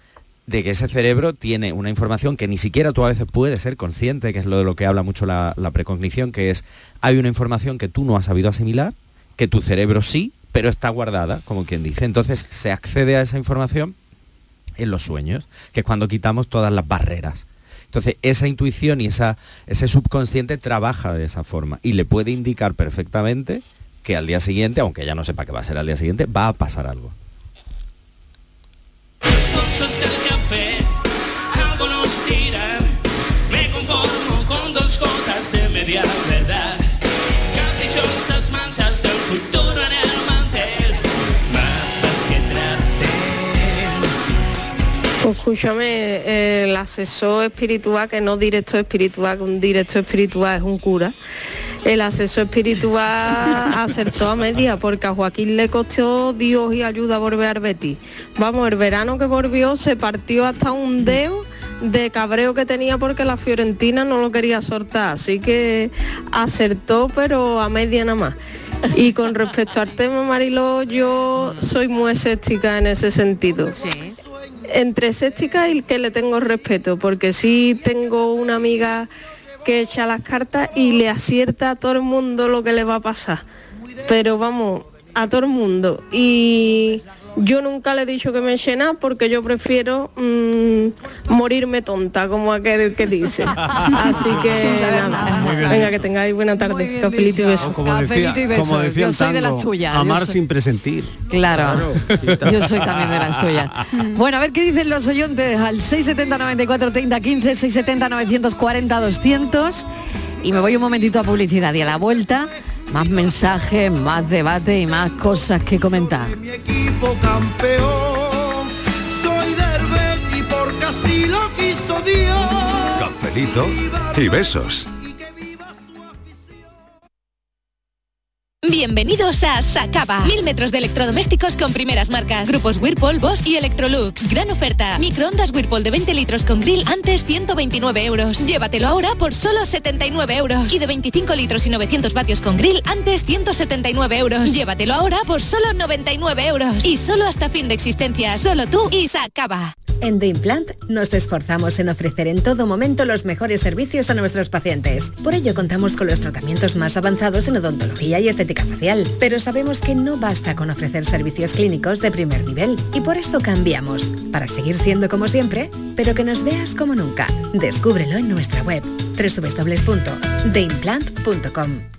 de que ese cerebro tiene una información que ni siquiera tú a veces puedes ser consciente, que es lo de lo que habla mucho la, la precognición, que es, hay una información que tú no has sabido asimilar, que tu cerebro sí, pero está guardada, como quien dice. Entonces se accede a esa información en los sueños, que es cuando quitamos todas las barreras. Entonces esa intuición y esa, ese subconsciente trabaja de esa forma y le puede indicar perfectamente que al día siguiente, aunque ya no sepa qué va a ser al día siguiente, va a pasar algo. Pues escúchame, eh, el asesor espiritual, que no directo espiritual, que un directo espiritual es un cura. El asesor espiritual acertó a media porque a Joaquín le costó Dios y ayuda a volver a Betis. Vamos, el verano que volvió se partió hasta un dedo de cabreo que tenía porque la Fiorentina no lo quería soltar, así que acertó pero a media nada más. Y con respecto al tema Mariló, yo soy muy escéptica en ese sentido. Entre escéptica y que le tengo respeto, porque sí tengo una amiga que echa las cartas y le acierta a todo el mundo lo que le va a pasar. Pero vamos, a todo el mundo. Y yo nunca le he dicho que me llena porque yo prefiero mm, morirme tonta, como aquel que dice. Así que Sin saber nada. nada. Muy bien Venga, dicho. que tengáis buena tarde. Cafelito y. Como decía, Cafelito y besos. como decía Yo el soy de las tuyas, yo Amar soy- sin presentir. Claro, yo soy también de las tuyas. Bueno, a ver qué dicen los oyentes al 670 94 30 15, 670 940 200 y me voy un momentito a publicidad y a la vuelta más mensajes, más debate y más cosas que comentar. equipo campeón. Soy del Betis porque así lo quiso Dios. Cafelito y besos. Bienvenidos a Sacaba. Mil metros de electrodomésticos con primeras marcas. Grupos Whirlpool, Bosch y Electrolux. Gran oferta. Microondas Whirlpool de 20 litros con grill antes 129 euros. Llévatelo ahora por solo 79 euros. Y de 25 litros y 900 vatios con grill antes 179 euros. Llévatelo ahora por solo 99 euros. Y solo hasta fin de existencia. Solo tú y Sacaba. En The Implant nos esforzamos en ofrecer en todo momento los mejores servicios a nuestros pacientes. Por ello contamos con los tratamientos más avanzados en odontología y estética facial. Pero sabemos que no basta con ofrecer servicios clínicos de primer nivel y por eso cambiamos, para seguir siendo como siempre, pero que nos veas como nunca. Descúbrelo en nuestra web www.theimplant.com.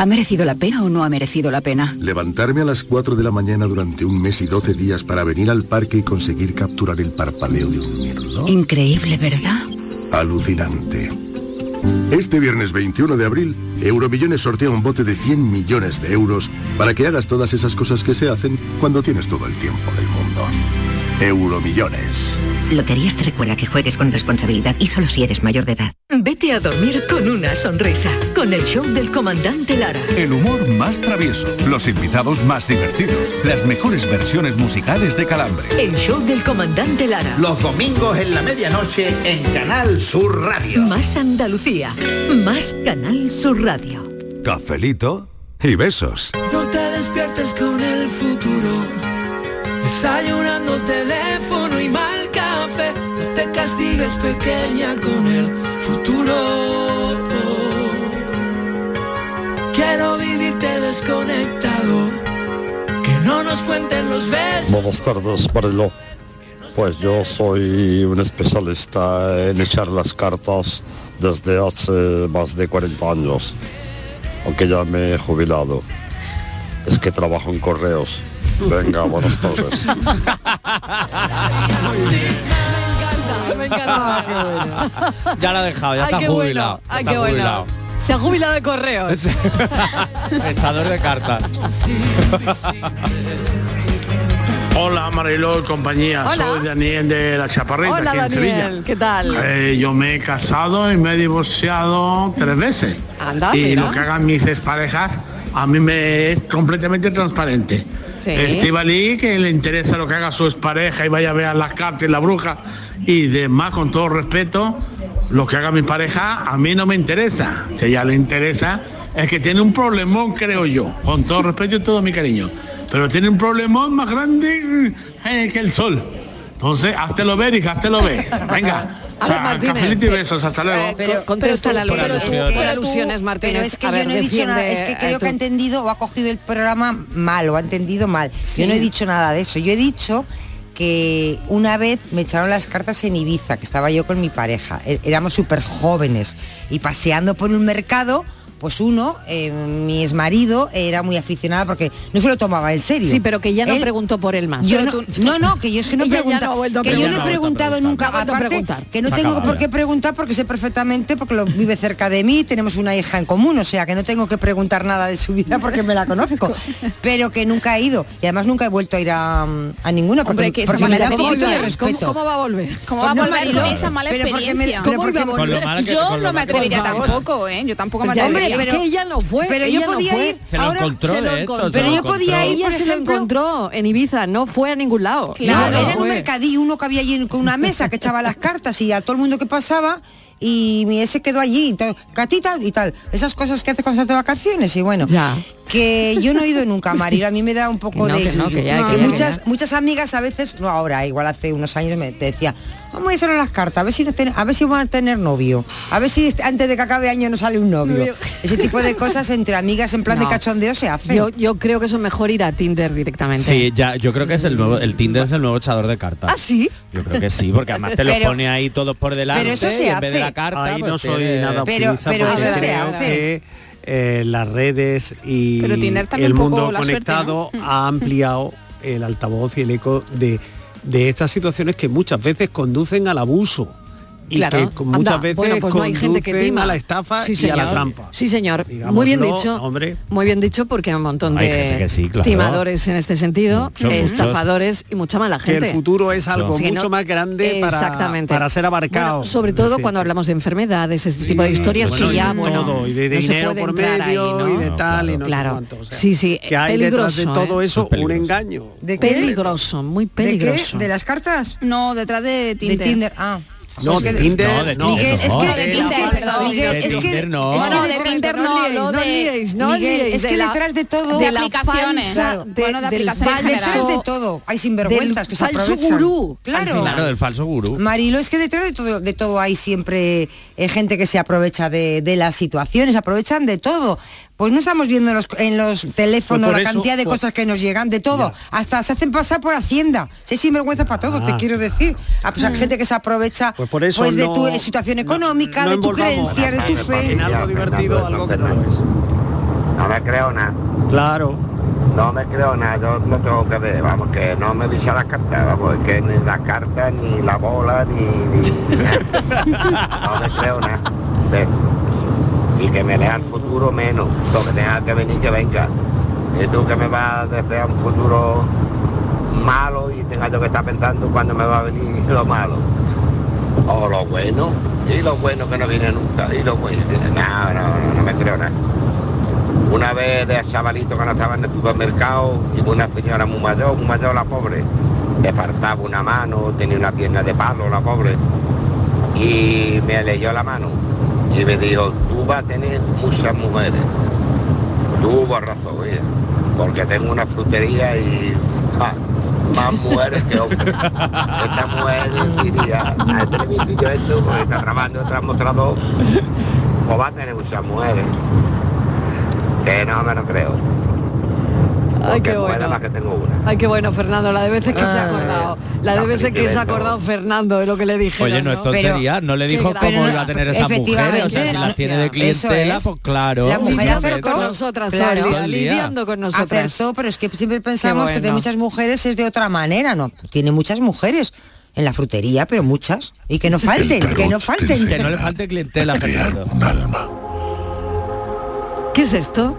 ¿Ha merecido la pena o no ha merecido la pena? Levantarme a las 4 de la mañana durante un mes y 12 días para venir al parque y conseguir capturar el parpadeo de un mirlo. Increíble, ¿verdad? Alucinante. Este viernes 21 de abril, Euromillones sortea un bote de 100 millones de euros para que hagas todas esas cosas que se hacen cuando tienes todo el tiempo del mundo. Euromillones. Loterías te recuerda que juegues con responsabilidad y solo si eres mayor de edad. Vete a dormir con una sonrisa, con el show del comandante Lara. El humor más travieso, los invitados más divertidos, las mejores versiones musicales de Calambre. El show del comandante Lara. Los domingos en la medianoche en Canal Sur Radio. Más Andalucía, más Canal Sur Radio. Cafelito y besos. No te despiertes con el futuro. Desayunando teléfono y mal café. No te castigues pequeña con el futuro. Quiero vivirte desconectado. Que no nos cuenten los besos. Buenas tardes, Mariló. Pues yo soy un especialista en echar las cartas desde hace más de 40 años, aunque ya me he jubilado. Es que trabajo en correos. Venga, buenas tardes. Me encanta, qué bueno. Ya lo ha dejado, ya Ay, está qué jubilado. bueno, ay, está qué bueno. jubilado. Se ha jubilado de correos. Echador de cartas. Hola Mariló y compañía, Hola. soy Daniel de La Chaparrita, Hola aquí en Daniel, Sevilla. ¿qué tal? Eh, yo me he casado y me he divorciado tres veces. Anda, y mira. lo que hagan mis exparejas a mí me es completamente transparente. Sí. Estivali, que le interesa lo que haga su expareja y vaya a ver las cartas y la bruja y demás, con todo respeto, lo que haga mi pareja a mí no me interesa. Si a ella le interesa, es que tiene un problemón, creo yo, con todo respeto y todo mi cariño. Pero tiene un problemón más grande eh, que el sol. Entonces, háztelo ver, hija, háztelo ver. Venga. O sea, Martínez, y besos, hasta luego. Co- contesta la pero es que- Por alusiones, Martínez. Pero es que A yo ver, no he dicho nada, es que creo que ha entendido o ha cogido el programa mal o ha entendido mal. Yo no he dicho nada de eso. Yo he dicho que una vez me echaron las cartas en Ibiza, que estaba yo con mi pareja. É- Éramos súper jóvenes y paseando por un mercado. Pues uno, eh, mi exmarido, era muy aficionado porque no se lo tomaba en serio. Sí, pero que ya no Él- preguntó por él más. yo no, tú- no, no, que yo es que no no que yo no he preguntado nunca, aparte que no tengo por qué preguntar porque sé perfectamente porque lo vive cerca de mí, tenemos una hija en común, o sea que no tengo que preguntar nada de su vida porque me la conozco, pero que nunca he ido y además nunca he vuelto a ir a, a ninguna porque, Hombre, que porque me da un poquito de experiencia. ¿Cómo, respeto. cómo va a volver? ¿Cómo va a No, volver con esa mala me- experiencia? pero ¿Cómo porque iba a me- volver? Yo no me atrevería tampoco, ¿eh? Yo tampoco me Pues ya que ella no fue. Pero ella yo no podía fue. ir, Se lo ahora encontró, se lo de encontró. se Pero yo podía encontró. ir, Ella por se lo encontró en Ibiza, no fue a ningún lado. Claro, No, era en un mercadillo, uno que había allí con una mesa que echaba las cartas y a todo el mundo que pasaba y mi ese quedó allí, y tal, catita y tal. Esas cosas que hace cuando de vacaciones y bueno. Ya. Que yo no he ido nunca, Marilo, a mí me da un poco no, de... que no, que ya, que que ya, muchas, muchas amigas a veces, no ahora, igual hace unos años me decía, vamos a hacer las cartas, a ver si no ten- a ver si van a tener novio, a ver si este- antes de que acabe año no sale un novio. Novio. Ese tipo de cosas entre amigas en plan No. de cachondeo se hacen. Yo, yo creo que eso es mejor ir a Tinder directamente. Sí, ya, yo creo que es el nuevo, el Tinder es el nuevo echador de cartas. ¿Ah, sí? Yo creo que sí, porque además te lo Pero- pone ahí todos por delante pero eso se y en vez de hace. la carta. Ahí no pues soy tiene- nada Pero- pero porque eso se creo hace. que eh, las redes y el mundo suerte, conectado ¿no? ha ampliado el altavoz y el eco de, de estas situaciones que muchas veces conducen al abuso y Claro. que Anda, muchas veces bueno, pues no hay gente que tima. a la estafa Sí, y a la trampa. Sí, señor. Digámoslo, Muy bien dicho. hombre. Muy bien dicho porque hay un montón Hay de gente que sí, claro. timadores en este sentido, Mucho, eh, mucho. estafadores y mucha mala que gente. el futuro es algo Sí, mucho ¿no? más grande para, Exactamente. para ser abarcado. Bueno, sobre todo cuando hablamos de enfermedades, ese tipo de historias bueno, que y ya, de bueno, todo, y de no se dinero puede por ahí, medio ¿no? y de tal y no Claro. sé cuánto. o sea, sí, sí, que hay detrás de peligroso, todo ¿eh? eso un engaño. Peligroso, muy peligroso. ¿De las cartas? No, detrás de Tinder. De Tinder, ah. No, Es que de Tinder, No, Miguel, es no. que, De Tinder. Miguel, es no. de Tinder no no, liéis, no liéis, es que detrás de todo, de De aplicaciones. de- Bueno, de del aplicaciones en falso- detrás de todo hay sinvergüenzas que se falso aprovechan. gurú, al Claro. del falso gurú. Marilo, es que detrás de todo, de todo hay siempre eh, gente que se aprovecha de, de las situaciones, aprovechan de todo. Pues no estamos viendo en los, en los teléfonos Pues por la eso, cantidad de pues- cosas que nos llegan, de todo. Hasta se hacen pasar por Hacienda. Hay sinvergüenza para todo, te Ah. quiero decir. A pesar, gente que se aprovecha Pues por eso pues de no- tu situación económica, no de tu creencia, de tu fe. en algo divertido algo que no es. No me creo nada. Claro. No me creo nada, yo lo tengo que ver, vamos, que no me dice las cartas, vamos, es que ni las cartas, ni la bola, ni, ni- ni nada. No me creo nada. de eso. Y que me lea el futuro menos, lo que tenga que venir que venga. Y tú que me vas a desear un futuro malo y tenga yo que estar pensando cuando me va a venir lo malo. O lo bueno, y lo bueno que no viene nunca, y lo bueno, no, no, no, me creo nada. Una vez de chavalito cuando estaba en el supermercado, y una señora muy mayor, muy mayor la pobre, le faltaba una mano, tenía una pierna de palo la pobre, y me leyó la mano y me dijo, tú vas a tener muchas mujeres. Tuvo razón porque tengo una frutería y más mujeres que hombres. Esta mujer diría, a este yo esto, porque está trabajando tras mostrador, pues va a tener muchas mujeres. Que no me lo creo. Ay, qué bueno. más que tengo una. Ay, qué bueno, Fernando, la de veces que se ha acordado. La de veces que se ha acordado Fernando de lo que le dije. Oye, no es tontería, no le dijo cómo iba a tener esas mujeres, o sea, si efectivamente, las tiene de clientela, es. pues claro. La mujer Lidiando acertó. con nosotras Claro. lidiando con nosotras. Acertó, pero es que siempre pensamos que de muchas mujeres es de otra manera, ¿no? Tiene muchas mujeres en la frutería, pero muchas. Y que no falten, que no falten. Que no le falte clientela, Fernando. ¿Qué es esto?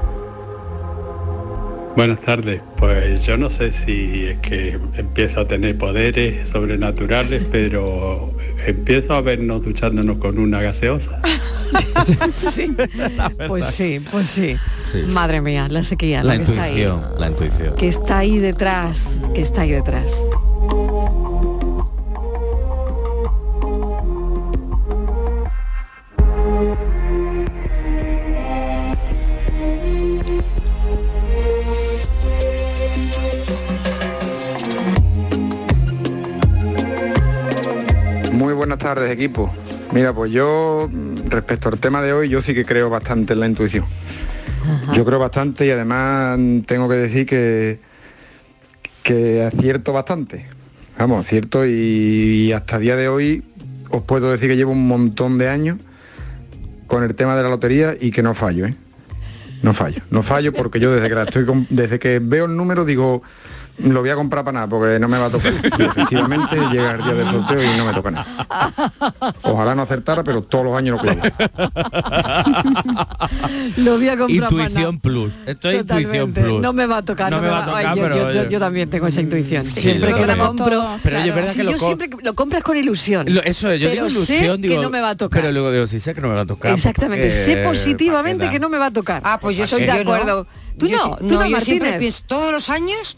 Buenas tardes. Pues yo no sé si es que empiezo a tener poderes sobrenaturales, pero empiezo a vernos duchándonos con una gaseosa. sí. Pues sí, pues sí. Madre mía, la sequía, La lo que está ahí. intuición, la intuición. Que está ahí detrás, que está ahí detrás. Buenas tardes, equipo. Mira, pues yo, respecto al tema de hoy, yo sí que creo bastante en la intuición. Yo creo bastante y además tengo que decir que, que acierto bastante. Vamos, acierto y hasta el día de hoy os puedo decir que llevo un montón de años con el tema de la lotería y que no fallo, ¿eh? No fallo, no fallo porque yo desde que la estoy desde que veo el número digo lo voy a comprar para nada porque no me va a tocar. Y efectivamente llega el día del sorteo y no me toca nada. Ojalá no acertara, pero todos los años lo clavo. Lo voy a comprar para Intuición plus. Esto es intuición plus. No me va a tocar, no, me va a tocar. yo, pero yo- yo- oye. yo también tengo esa intuición. Sí, siempre que tenemos compro. Pero oye, es verdad Sí, que lo yo co- siempre lo compras con ilusión. Lo- eso, yo pero digo sé ilusión, digo, que no me va a tocar. Pero luego digo, sí sé que no me va a tocar. Exactamente, porque- sé positivamente ¿para que no me va a tocar. Ah, pues yo estoy soy de yo no. acuerdo. Tú Yo no, sí- tú no, yo siempre Martínez. pienso, todos los años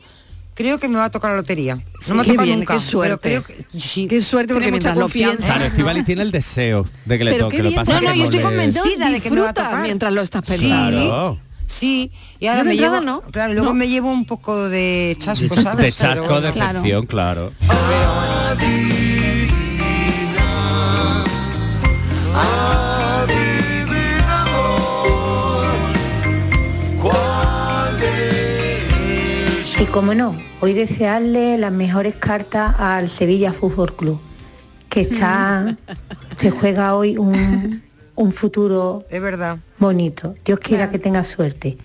creo que me va a tocar la lotería. No Sí, me ha tocado bien, nunca, qué suerte. pero creo que sí. Qué suerte porque mientras lo piensas. Claro, Estivali tiene el deseo de que le Pero toque. Lo pasa No, que no, yo estoy le- convencida de que me va a tocar. mientras lo estás Sí. pensando. Claro. Sí, y ahora me llevo, no. claro, y luego No. me llevo un poco de chasco, ¿sabes? De chasco, Pero de decepción, claro. Y como no, hoy desearle las mejores cartas al Sevilla Fútbol Club, que está, se juega hoy un, un futuro es verdad. bonito. Dios quiera que tenga suerte.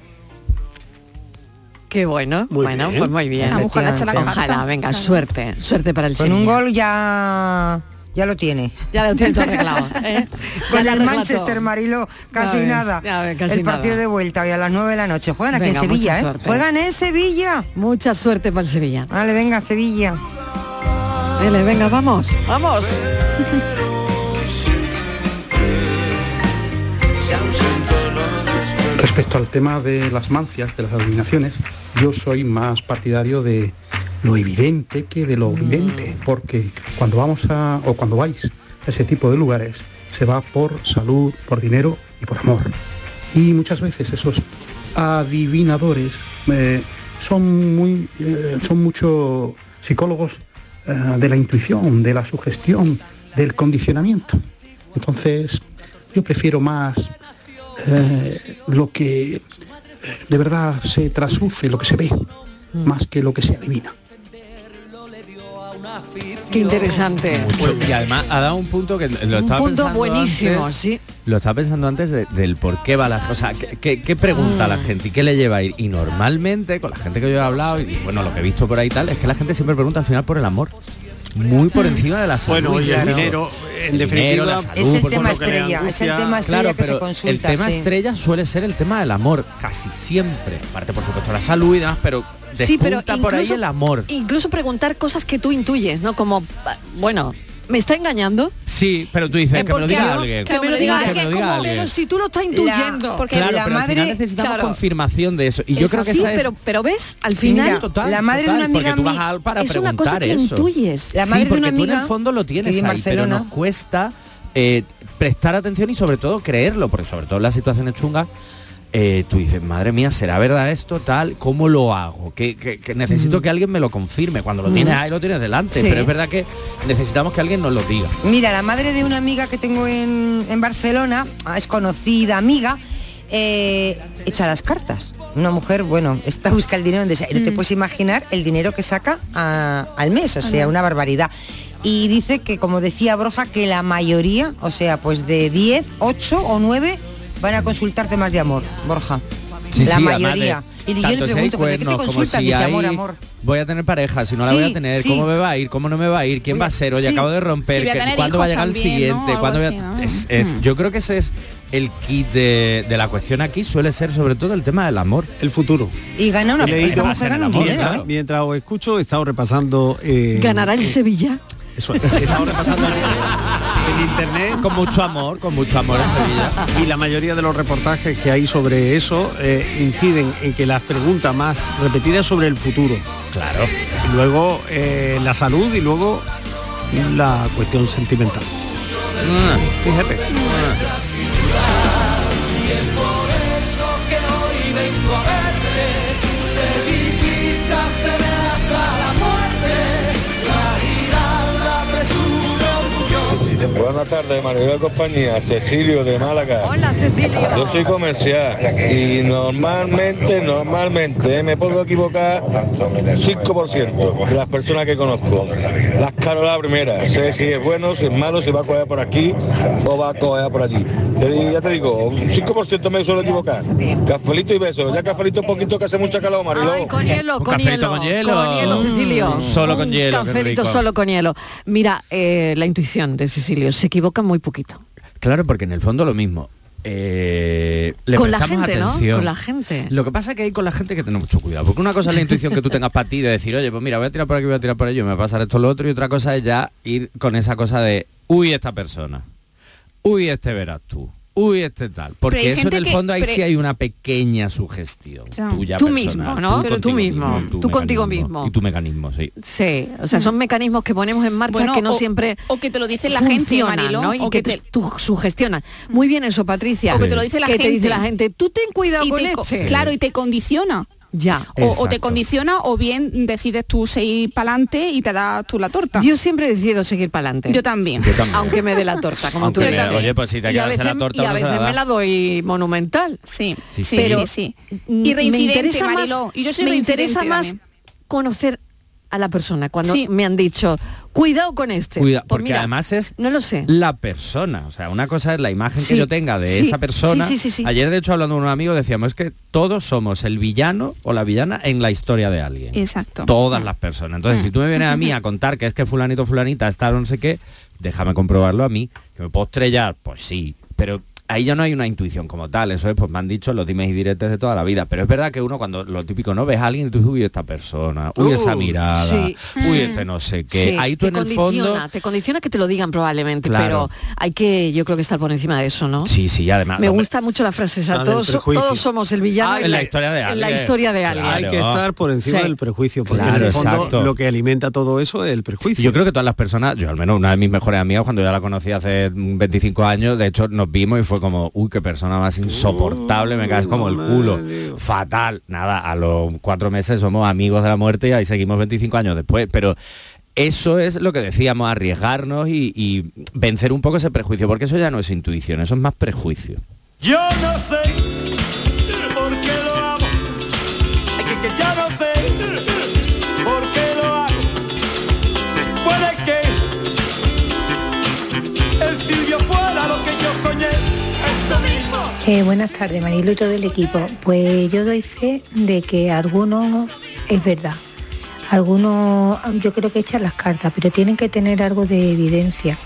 Qué bueno. Muy bueno, bien. pues muy bien. Ojalá, venga, Claro. suerte, suerte para el Con un gol ya ya lo tiene. Ya lo tiene todo arreglado. ¿eh? Con el Manchester. Marilo casi ves, nada. ya ves, casi el partido nada. de vuelta hoy a las 9 de la noche. Juegan aquí Venga, en Sevilla, ¿eh? suerte. Juegan en Sevilla. Mucha suerte para el Sevilla. Vale, venga, Sevilla. Vale, venga, vamos, vamos. Respecto al tema de las mancias, de las adivinaciones, yo soy más partidario de lo evidente que de lo evidente, porque cuando vamos a, o cuando vais a ese tipo de lugares, se va por salud, por dinero y por amor. Y muchas veces esos adivinadores eh, son muy, eh, son mucho psicólogos eh, de la intuición, de la sugestión, del condicionamiento. Entonces, yo prefiero más lo que de verdad se trasluce, lo que se ve, más que lo que se adivina. Qué interesante. Mucho. Y además ha dado un punto que lo Un estaba punto pensando buenísimo, antes, sí. Lo estaba pensando antes de- del por qué va la O sea, ¿qué, qué- qué pregunta Mm. la gente y qué le lleva a ir? Y normalmente, con la gente que yo he hablado, y bueno, lo que he visto por ahí y tal, es que la gente siempre pregunta al final por el amor. Muy por encima de la salud. Bueno, y el incluso. dinero, en El definitiva, dinero, la es salud, el por tema estrella, es el angustia. tema estrella Claro, que se pero consulta, El tema sí. estrella suele ser el tema del amor, casi siempre. Aparte, por supuesto, la salud y demás, pero Sí, pero despunta por ahí incluso- el amor. Incluso preguntar cosas que tú intuyes, ¿no? Como, bueno, ¿me está engañando? Sí, pero tú dices que me lo Porque diga alguien. Que me lo diga alguien. Pero si tú lo estás intuyendo. porque claro, la pero al madre- final necesitamos claro. confirmación de eso. Y yo Es creo que así, esa es pero, pero ves, al final Mira, total, la madre de una amiga porque tú vas a- para es una cosa preguntar que eso. intuyes. La Sí, madre de porque una tú en amiga el fondo lo tienes ahí, pero nos cuesta eh, prestar atención y sobre todo creerlo, porque sobre todo en las situaciones chungas eh, tú dices, madre mía, ¿será verdad esto? Tal, ¿cómo lo hago? Que, que- que necesito que alguien me lo confirme. Cuando lo Mm. tienes ahí, lo tienes delante. Sí. Pero es verdad que necesitamos que alguien nos lo diga. Mira, la madre de una amiga que tengo en, en Barcelona, es conocida amiga, eh, echa las cartas. Una mujer, bueno, está busca el dinero donde sea. Y no te Mm. puedes imaginar el dinero que saca a- al mes, o sea, una barbaridad. Y dice que, como decía Broja, que la mayoría, o sea, pues de 10, 8 o 9 van a consultar temas de amor, Borja. Sí, la sí, mayoría. de- Y yo le si pregunto, ¿pero ¿de qué te consultan? si Dice, amor, hay- amor. Voy a tener pareja, si no la Sí, voy a tener, sí. ¿cómo me va a ir? ¿Cómo no me va a ir? ¿Quién Oye, va a ser? Oye, sí. acabo de romper, Sí, voy a ¿qué- tener ¿cuándo va a llegar el siguiente? Algo ¿Cuándo voy a- así, ¿no? es- es- Mm. Yo creo que ese es el kit de, de la cuestión aquí suele ser sobre todo el tema del amor. El futuro. Y gana una dinero, mientras, ¿eh? mientras os escucho, he estado repasando... eh, ¿Ganará el eh, Sevilla? Eso, he estado repasando en internet. Con mucho amor, con mucho amor en Sevilla. Y la mayoría de los reportajes que hay sobre eso eh, inciden en que las preguntas más repetidas sobre el futuro. Claro. Y luego eh, la salud y luego la cuestión sentimental. fíjate. Y Buenas tardes, Maribel compañía, Cecilio de Málaga. Hola, Cecilio. Yo soy comercial y normalmente, normalmente me puedo equivocar 5% de las personas que conozco. Las caro la primera, sé si es bueno, si es malo, si va a coger por aquí o va a coger por allí. Ya te digo, un 5% me suelo equivocar. Cafelito y besos. Ya cafelito un poquito que hace mucha calor, Mariló. Ay, con hielo, con cafelito hielo. con hielo. Con hielo, Cecilio. Mm, solo con Un hielo, Cafelito solo con hielo. Mira, eh, la intuición de Cecilio, se equivoca muy poquito. Claro, porque en el fondo lo mismo. Eh, le con la gente, atención. ¿no? Con la gente. Lo que pasa es que hay con la gente que tener mucho cuidado, porque una cosa es la intuición que tú tengas para ti de decir, oye, pues mira, voy a tirar por aquí, voy a tirar por ello, me va a pasar esto lo otro, y otra cosa es ya ir con esa cosa de, uy, esta persona, uy, este verás tú, uy, este tal. Porque eso en el que- fondo ahí pero- sí hay una pequeña sugestión. Ya. Tuya Tú personal, mismo, ¿no? Pero tú mismo, tú contigo mismo. Y tu mecanismo, sí. Sí, o sea, son mecanismos que ponemos en marcha Bueno, que no o- siempre o que te lo dice la gente, ¿no? Y o que, que te, tú sugestionas. Muy bien eso, Patricia. O que te lo dice la que te gente. dice la gente, tú ten cuidado Y con te este. Claro, y te condiciona. Ya. O, o te condiciona o bien decides tú seguir para adelante y te das tú la torta. Yo siempre decido seguir para adelante. Yo también. Yo también. Aunque me dé la torta, como Aunque tú me- dices. oye, pues si te quedas veces, la torta, y a la veces da. me la doy monumental. Sí, Sí, sí. Pero sí, sí. Y me reincidente, interesa más- Mariló. Y yo soy me interesa más también. conocer a la persona cuando Sí. me han dicho cuidado con este Cuida, Pues porque mira, además es no lo sé la persona. O sea, una cosa es la imagen Sí, que yo tenga de sí, esa persona. sí, sí, sí, sí. Ayer, de hecho, hablando con un amigo, decíamos es que todos somos el villano o la villana en la historia de alguien. Exacto. Todas las personas. Entonces, si tú me vienes a mí a contar que es que fulanito, fulanita está no sé qué, déjame comprobarlo a mí. Que me puedo estrellar, pues sí. Pero ahí ya no hay una intuición como tal. Eso es, pues me han dicho los dimes y diretes de toda la vida. Pero es verdad que uno cuando lo típico no ves a alguien y tú dices, uy, esta persona, uy, esa Uh, mirada, sí. uy, este no sé qué. Sí, ahí tú te en el condiciona, fondo. te condiciona que te lo digan probablemente Claro. pero hay que yo creo que estar por encima de eso no Sí, sí, además. me gusta mucho la frase esa el todos, todos somos el villano Ah, en, la historia de en la alguien. historia de alguien Hay que estar por encima Sí. del prejuicio, porque Claro, en el fondo exacto. lo que alimenta todo eso es el prejuicio. Yo creo que todas las personas, yo al menos una de mis mejores amigas, cuando ya la conocí hace 25 años, de hecho nos vimos y fue como, uy, qué persona más insoportable, me caes como el culo. Fatal. Nada, a los cuatro meses somos amigos de la muerte y ahí seguimos 25 años después. Pero eso es lo que decíamos, arriesgarnos y, y vencer un poco ese prejuicio, porque eso ya no es intuición, eso es más prejuicio. Yo no sé por qué lo amo. Es que, que ya no Eh, buenas tardes, Marilo y todo el equipo. Pues yo doy fe de que algunos es verdad. Algunos yo creo que echan las cartas, pero tienen que tener algo de evidencia.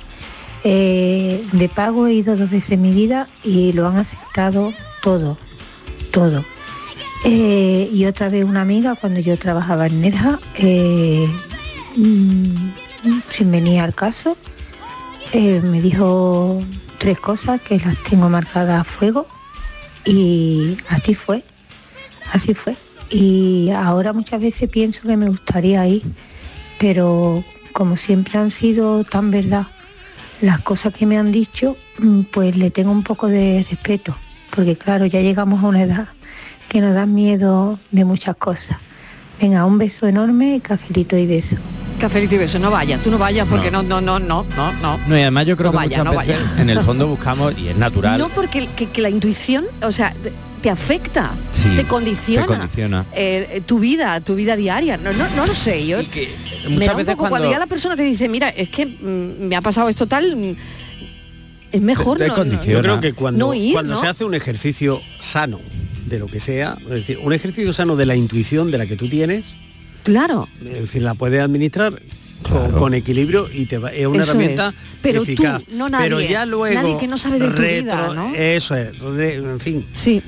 Eh, de pago he ido dos veces en mi vida y lo han aceptado todo, todo. Eh, y otra vez una amiga cuando yo trabajaba en Nerja, eh, mm, sin venir al caso, me dijo tres cosas que las tengo marcadas a fuego y así fue, así fue. Y ahora muchas veces pienso que me gustaría ir, pero como siempre han sido tan verdad las cosas que me han dicho, mm, pues le tengo un poco de respeto, porque claro, ya llegamos a una edad que nos da miedo de muchas cosas. Venga, un beso enorme, cafelito y beso. Cafelito y beso no vaya tú no vayas porque no no no no no no No, y además yo creo No que vaya, muchas no vaya. veces en el fondo buscamos, y es natural, no porque que, que la intuición o sea te- te afecta Sí, te condiciona, te condiciona. eh, tu vida tu vida diaria no no, no lo sé yo me muchas da un veces poco cuando... cuando- ya la persona te dice mira es que mm, me ha pasado esto tal mm, es mejor no, no- Yo creo que cuando, no ir, cuando ¿no? se hace un ejercicio sano de lo que sea, es decir, un ejercicio sano de la intuición de la que tú tienes, claro. Es decir, la puedes administrar con, con equilibrio y te va- es una Eso herramienta es. Pero eficaz. tú, no nadie. Pero ya luego Nadie que no sabe de tu vida. Eso es, re- en fin. Sí.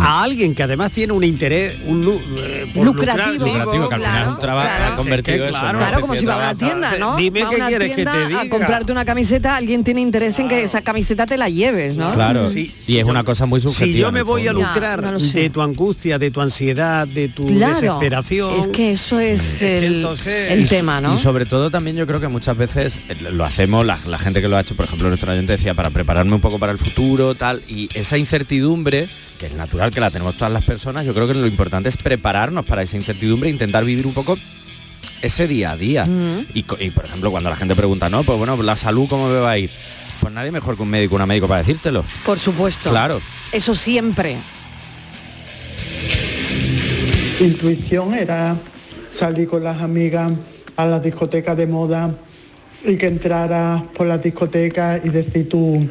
A alguien que además tiene un interés, un lu- eh, por Lucrativo, lucrar, Lucrativo, que al final es un trabajo claro. ha convertido Es que eso, claro, ¿no? Claro, como si va a una tienda. ¿no? Dime a qué quieres que te A diga. comprarte una camiseta, alguien tiene interés en que esa camiseta te la lleves, ¿no? Claro. Sí, y es una cosa muy subjetiva. Si yo me voy a lucrar Ya, no de tu angustia, de tu ansiedad, de tu desesperación. Es que eso es el, entonces- el tema, ¿no? Sobre todo también yo creo que muchas veces eh, lo hacemos, la, la gente que lo ha hecho, por ejemplo, nuestro oyente decía, para prepararme un poco para el futuro, tal, y esa incertidumbre, que es natural que la tenemos todas las personas, yo creo que lo importante es prepararnos para esa incertidumbre e intentar vivir un poco ese día a día. Mm. Y, y, por ejemplo, cuando la gente pregunta, no, pues bueno, la salud, ¿cómo me va a ir? Pues nadie mejor que un médico, una médico para decírtelo. Por supuesto. Claro. Eso siempre. Intuición era salir con las amigas a la discoteca de moda y que entrara por la discoteca y decir tú,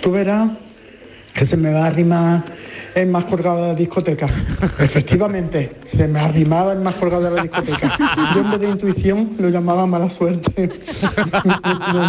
tú verás que se me va a arrimar el más colgado de la discoteca. Efectivamente, se me arrimaba el más colgado de la discoteca. Yo en vez de intuición lo llamaba mala suerte.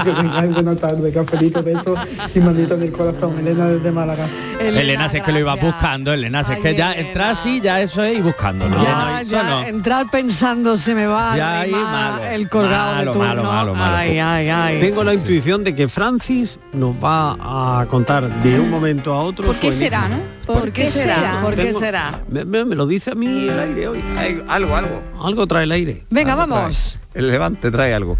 que tengáis buena tarde, cafelito, beso y maldito del corazón. Elena desde Málaga. Elena, si es que lo ibas buscando, Elena, es que ya entras y ya eso es y buscándolo. Ya, Eso ya, no. entrar pensando se me va Ya a ahí malo. el colgado Malo, de turno. malo, malo, malo. Ay, ay, ay. Tengo la intuición de que Francis nos va a contar de un momento a otro. ¿Por qué será, no? ¿Por qué será? ¿Por qué será? Me, me- me lo dice a mí el aire hoy. algo, algo. Algo trae el aire. Venga, Algo vamos. trae. El levante trae algo.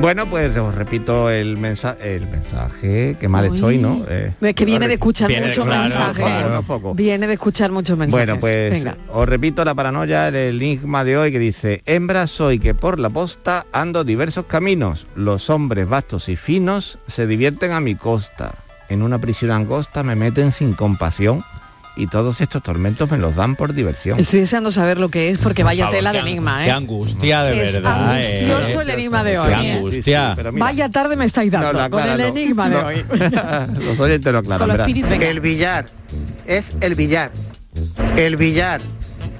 Bueno, pues os repito el, mensa el mensaje, que mal Uy. estoy, ¿no? Eh, Es que viene de escuchar Viene, muchos claro, mensajes. Viene de escuchar muchos mensajes. Bueno, pues Venga. os repito la paranoia del enigma de hoy que dice, hembra soy que por la posta ando diversos caminos, los hombres vastos y finos se divierten a mi costa, en una prisión angosta me meten sin compasión y todos estos tormentos me los dan por diversión. Estoy deseando saber lo que es porque vaya tela de enigma, ¿eh? Qué angustia, de Es verdad. angustioso eh. el enigma de hoy. Qué ¿eh? angustia. mira. Vaya tarde me estáis dando No, no, con el enigma de No. hoy. los oyentes lo aclaran. El billar es el billar. El billar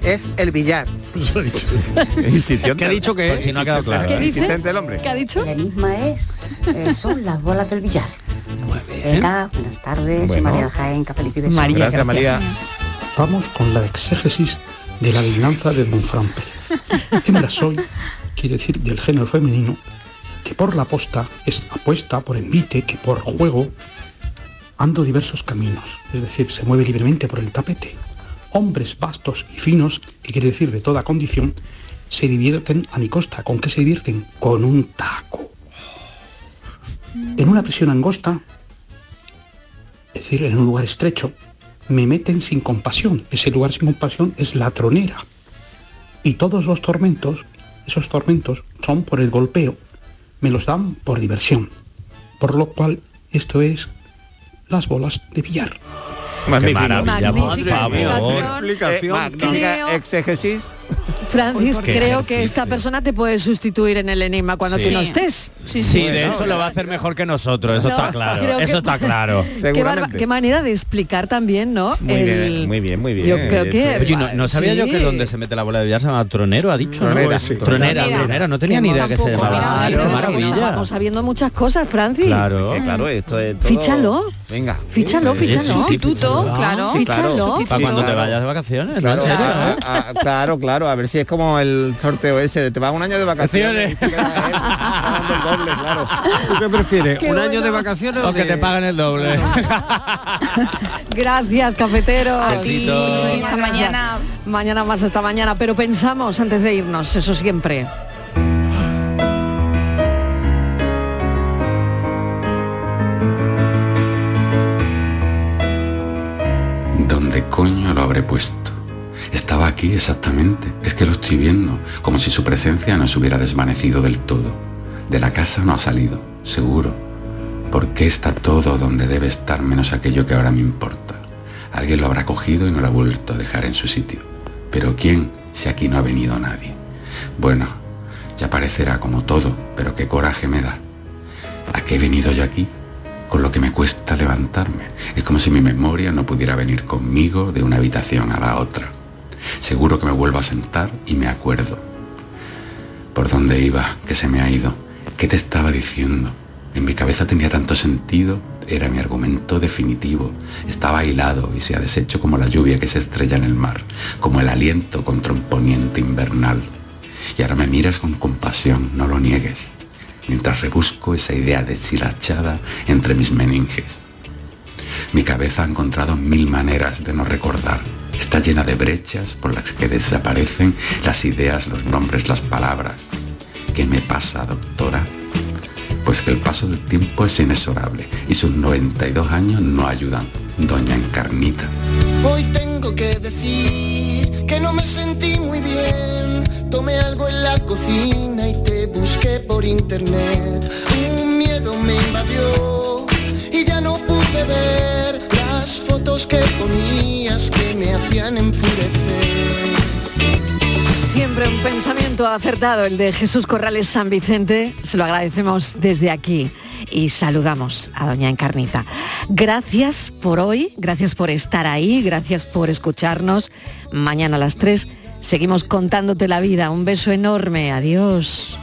es el billar. ¿Qué ha dicho que Por es? si no ha quedado claro. ¿Qué dice? Insistente el hombre. ¿Qué ha dicho? El enigma es, eh, son las bolas del billar. Venga, buenas tardes, Bueno. María Jaén, Cafelito y. María, Gracias, María. Vamos con la exégesis de la adivinanza de Don Fran Pérez. Hembra soy, quiere decir del género femenino, que por la posta es apuesta, por envite, que por juego ando diversos caminos, es decir, se mueve libremente por el tapete. Hombres vastos y finos, que quiere decir de toda condición, se divierten a mi costa. ¿Con qué se divierten? Con un taco. En una prisión angosta, es decir, en un lugar estrecho, me meten sin compasión. Ese lugar sin compasión es la tronera. Y todos los tormentos, esos tormentos son por el golpeo, me los dan por diversión. Por lo cual, esto es las bolas de billar. Magnífico. maravilla, por favor. explicación. Eh, exégesis. Francis, creo que esta persona te puede sustituir en el enigma cuando Sí. tú no estés. Sí, Sí, sí. de eso lo va a hacer mejor que nosotros, eso No, está claro. que- Eso está claro. Qué, manera de explicar también, ¿no? Muy El- bien, muy bien, muy bien. Yo creo que... Oye, no, no sabía yo que donde se mete la bola de billar se llama tronero, ha dicho. ¿no? Tronera, sí. Tronera, Tronera. tronera, no tenía ni idea que se llamaba así. vamos- maravilla. Vamos sabiendo muchas cosas, Francis. Claro. Claro, esto es todo... Fíchalo. Venga. Fíchalo, fíchalo. Sustituto, fíchalo. claro. Claro. Fíchalo. Para cuando te claro. vayas de vacaciones, ¿no? Claro, ¿En serio? ah, ah, claro, claro, a ver si es como el sorteo ese, de te vas un año de vacaciones doble, claro. ¿Tú qué prefieres? Qué ¿Un año bueno. de vacaciones o, O que de- te paguen el doble. Gracias. Sí, hasta mañana. Mañana más hasta mañana, pero pensamos antes de irnos, eso siempre. Aquí exactamente. Es que lo estoy viendo, como si su presencia no se hubiera desvanecido del todo. De la casa no ha salido, seguro. ¿Por qué está todo donde debe estar menos aquello que ahora me importa? Alguien lo habrá cogido y no lo ha vuelto a dejar en su sitio. Pero ¿quién si aquí no ha venido nadie? Bueno, ya parecerá como todo, pero qué coraje me da. ¿A qué he venido yo aquí? Con lo que me cuesta levantarme. Es como si mi memoria no pudiera venir conmigo de una habitación a la otra. Seguro que me vuelvo a sentar y me acuerdo. ¿Por dónde iba? ¿Qué se me ha ido? ¿Qué te estaba diciendo? En mi cabeza tenía tanto sentido, era mi argumento definitivo. Estaba hilado y se ha deshecho como la lluvia que se estrella en el mar, como el aliento contra un poniente invernal. Y ahora me miras con compasión, no lo niegues, mientras rebusco esa idea deshilachada entre mis meninges. Mi cabeza ha encontrado mil maneras de no recordar. Está llena de brechas por las que desaparecen las ideas, los nombres, las palabras. ¿Qué me pasa, doctora? Pues que el paso del tiempo es inexorable y sus 92 años no ayudan. Doña Encarnita. Hoy tengo que decir que no me sentí muy bien. Tomé algo en la cocina y te busqué por internet. Un miedo me invadió y ya no pude que ponías que me hacían enfurecer. Siempre un pensamiento acertado el de Jesús Corrales San Vicente. Se lo agradecemos desde aquí y saludamos a Doña Encarnita. Gracias por hoy, gracias por estar ahí, gracias por escucharnos. Mañana a las 3 seguimos contándote la vida. Un beso enorme, adiós.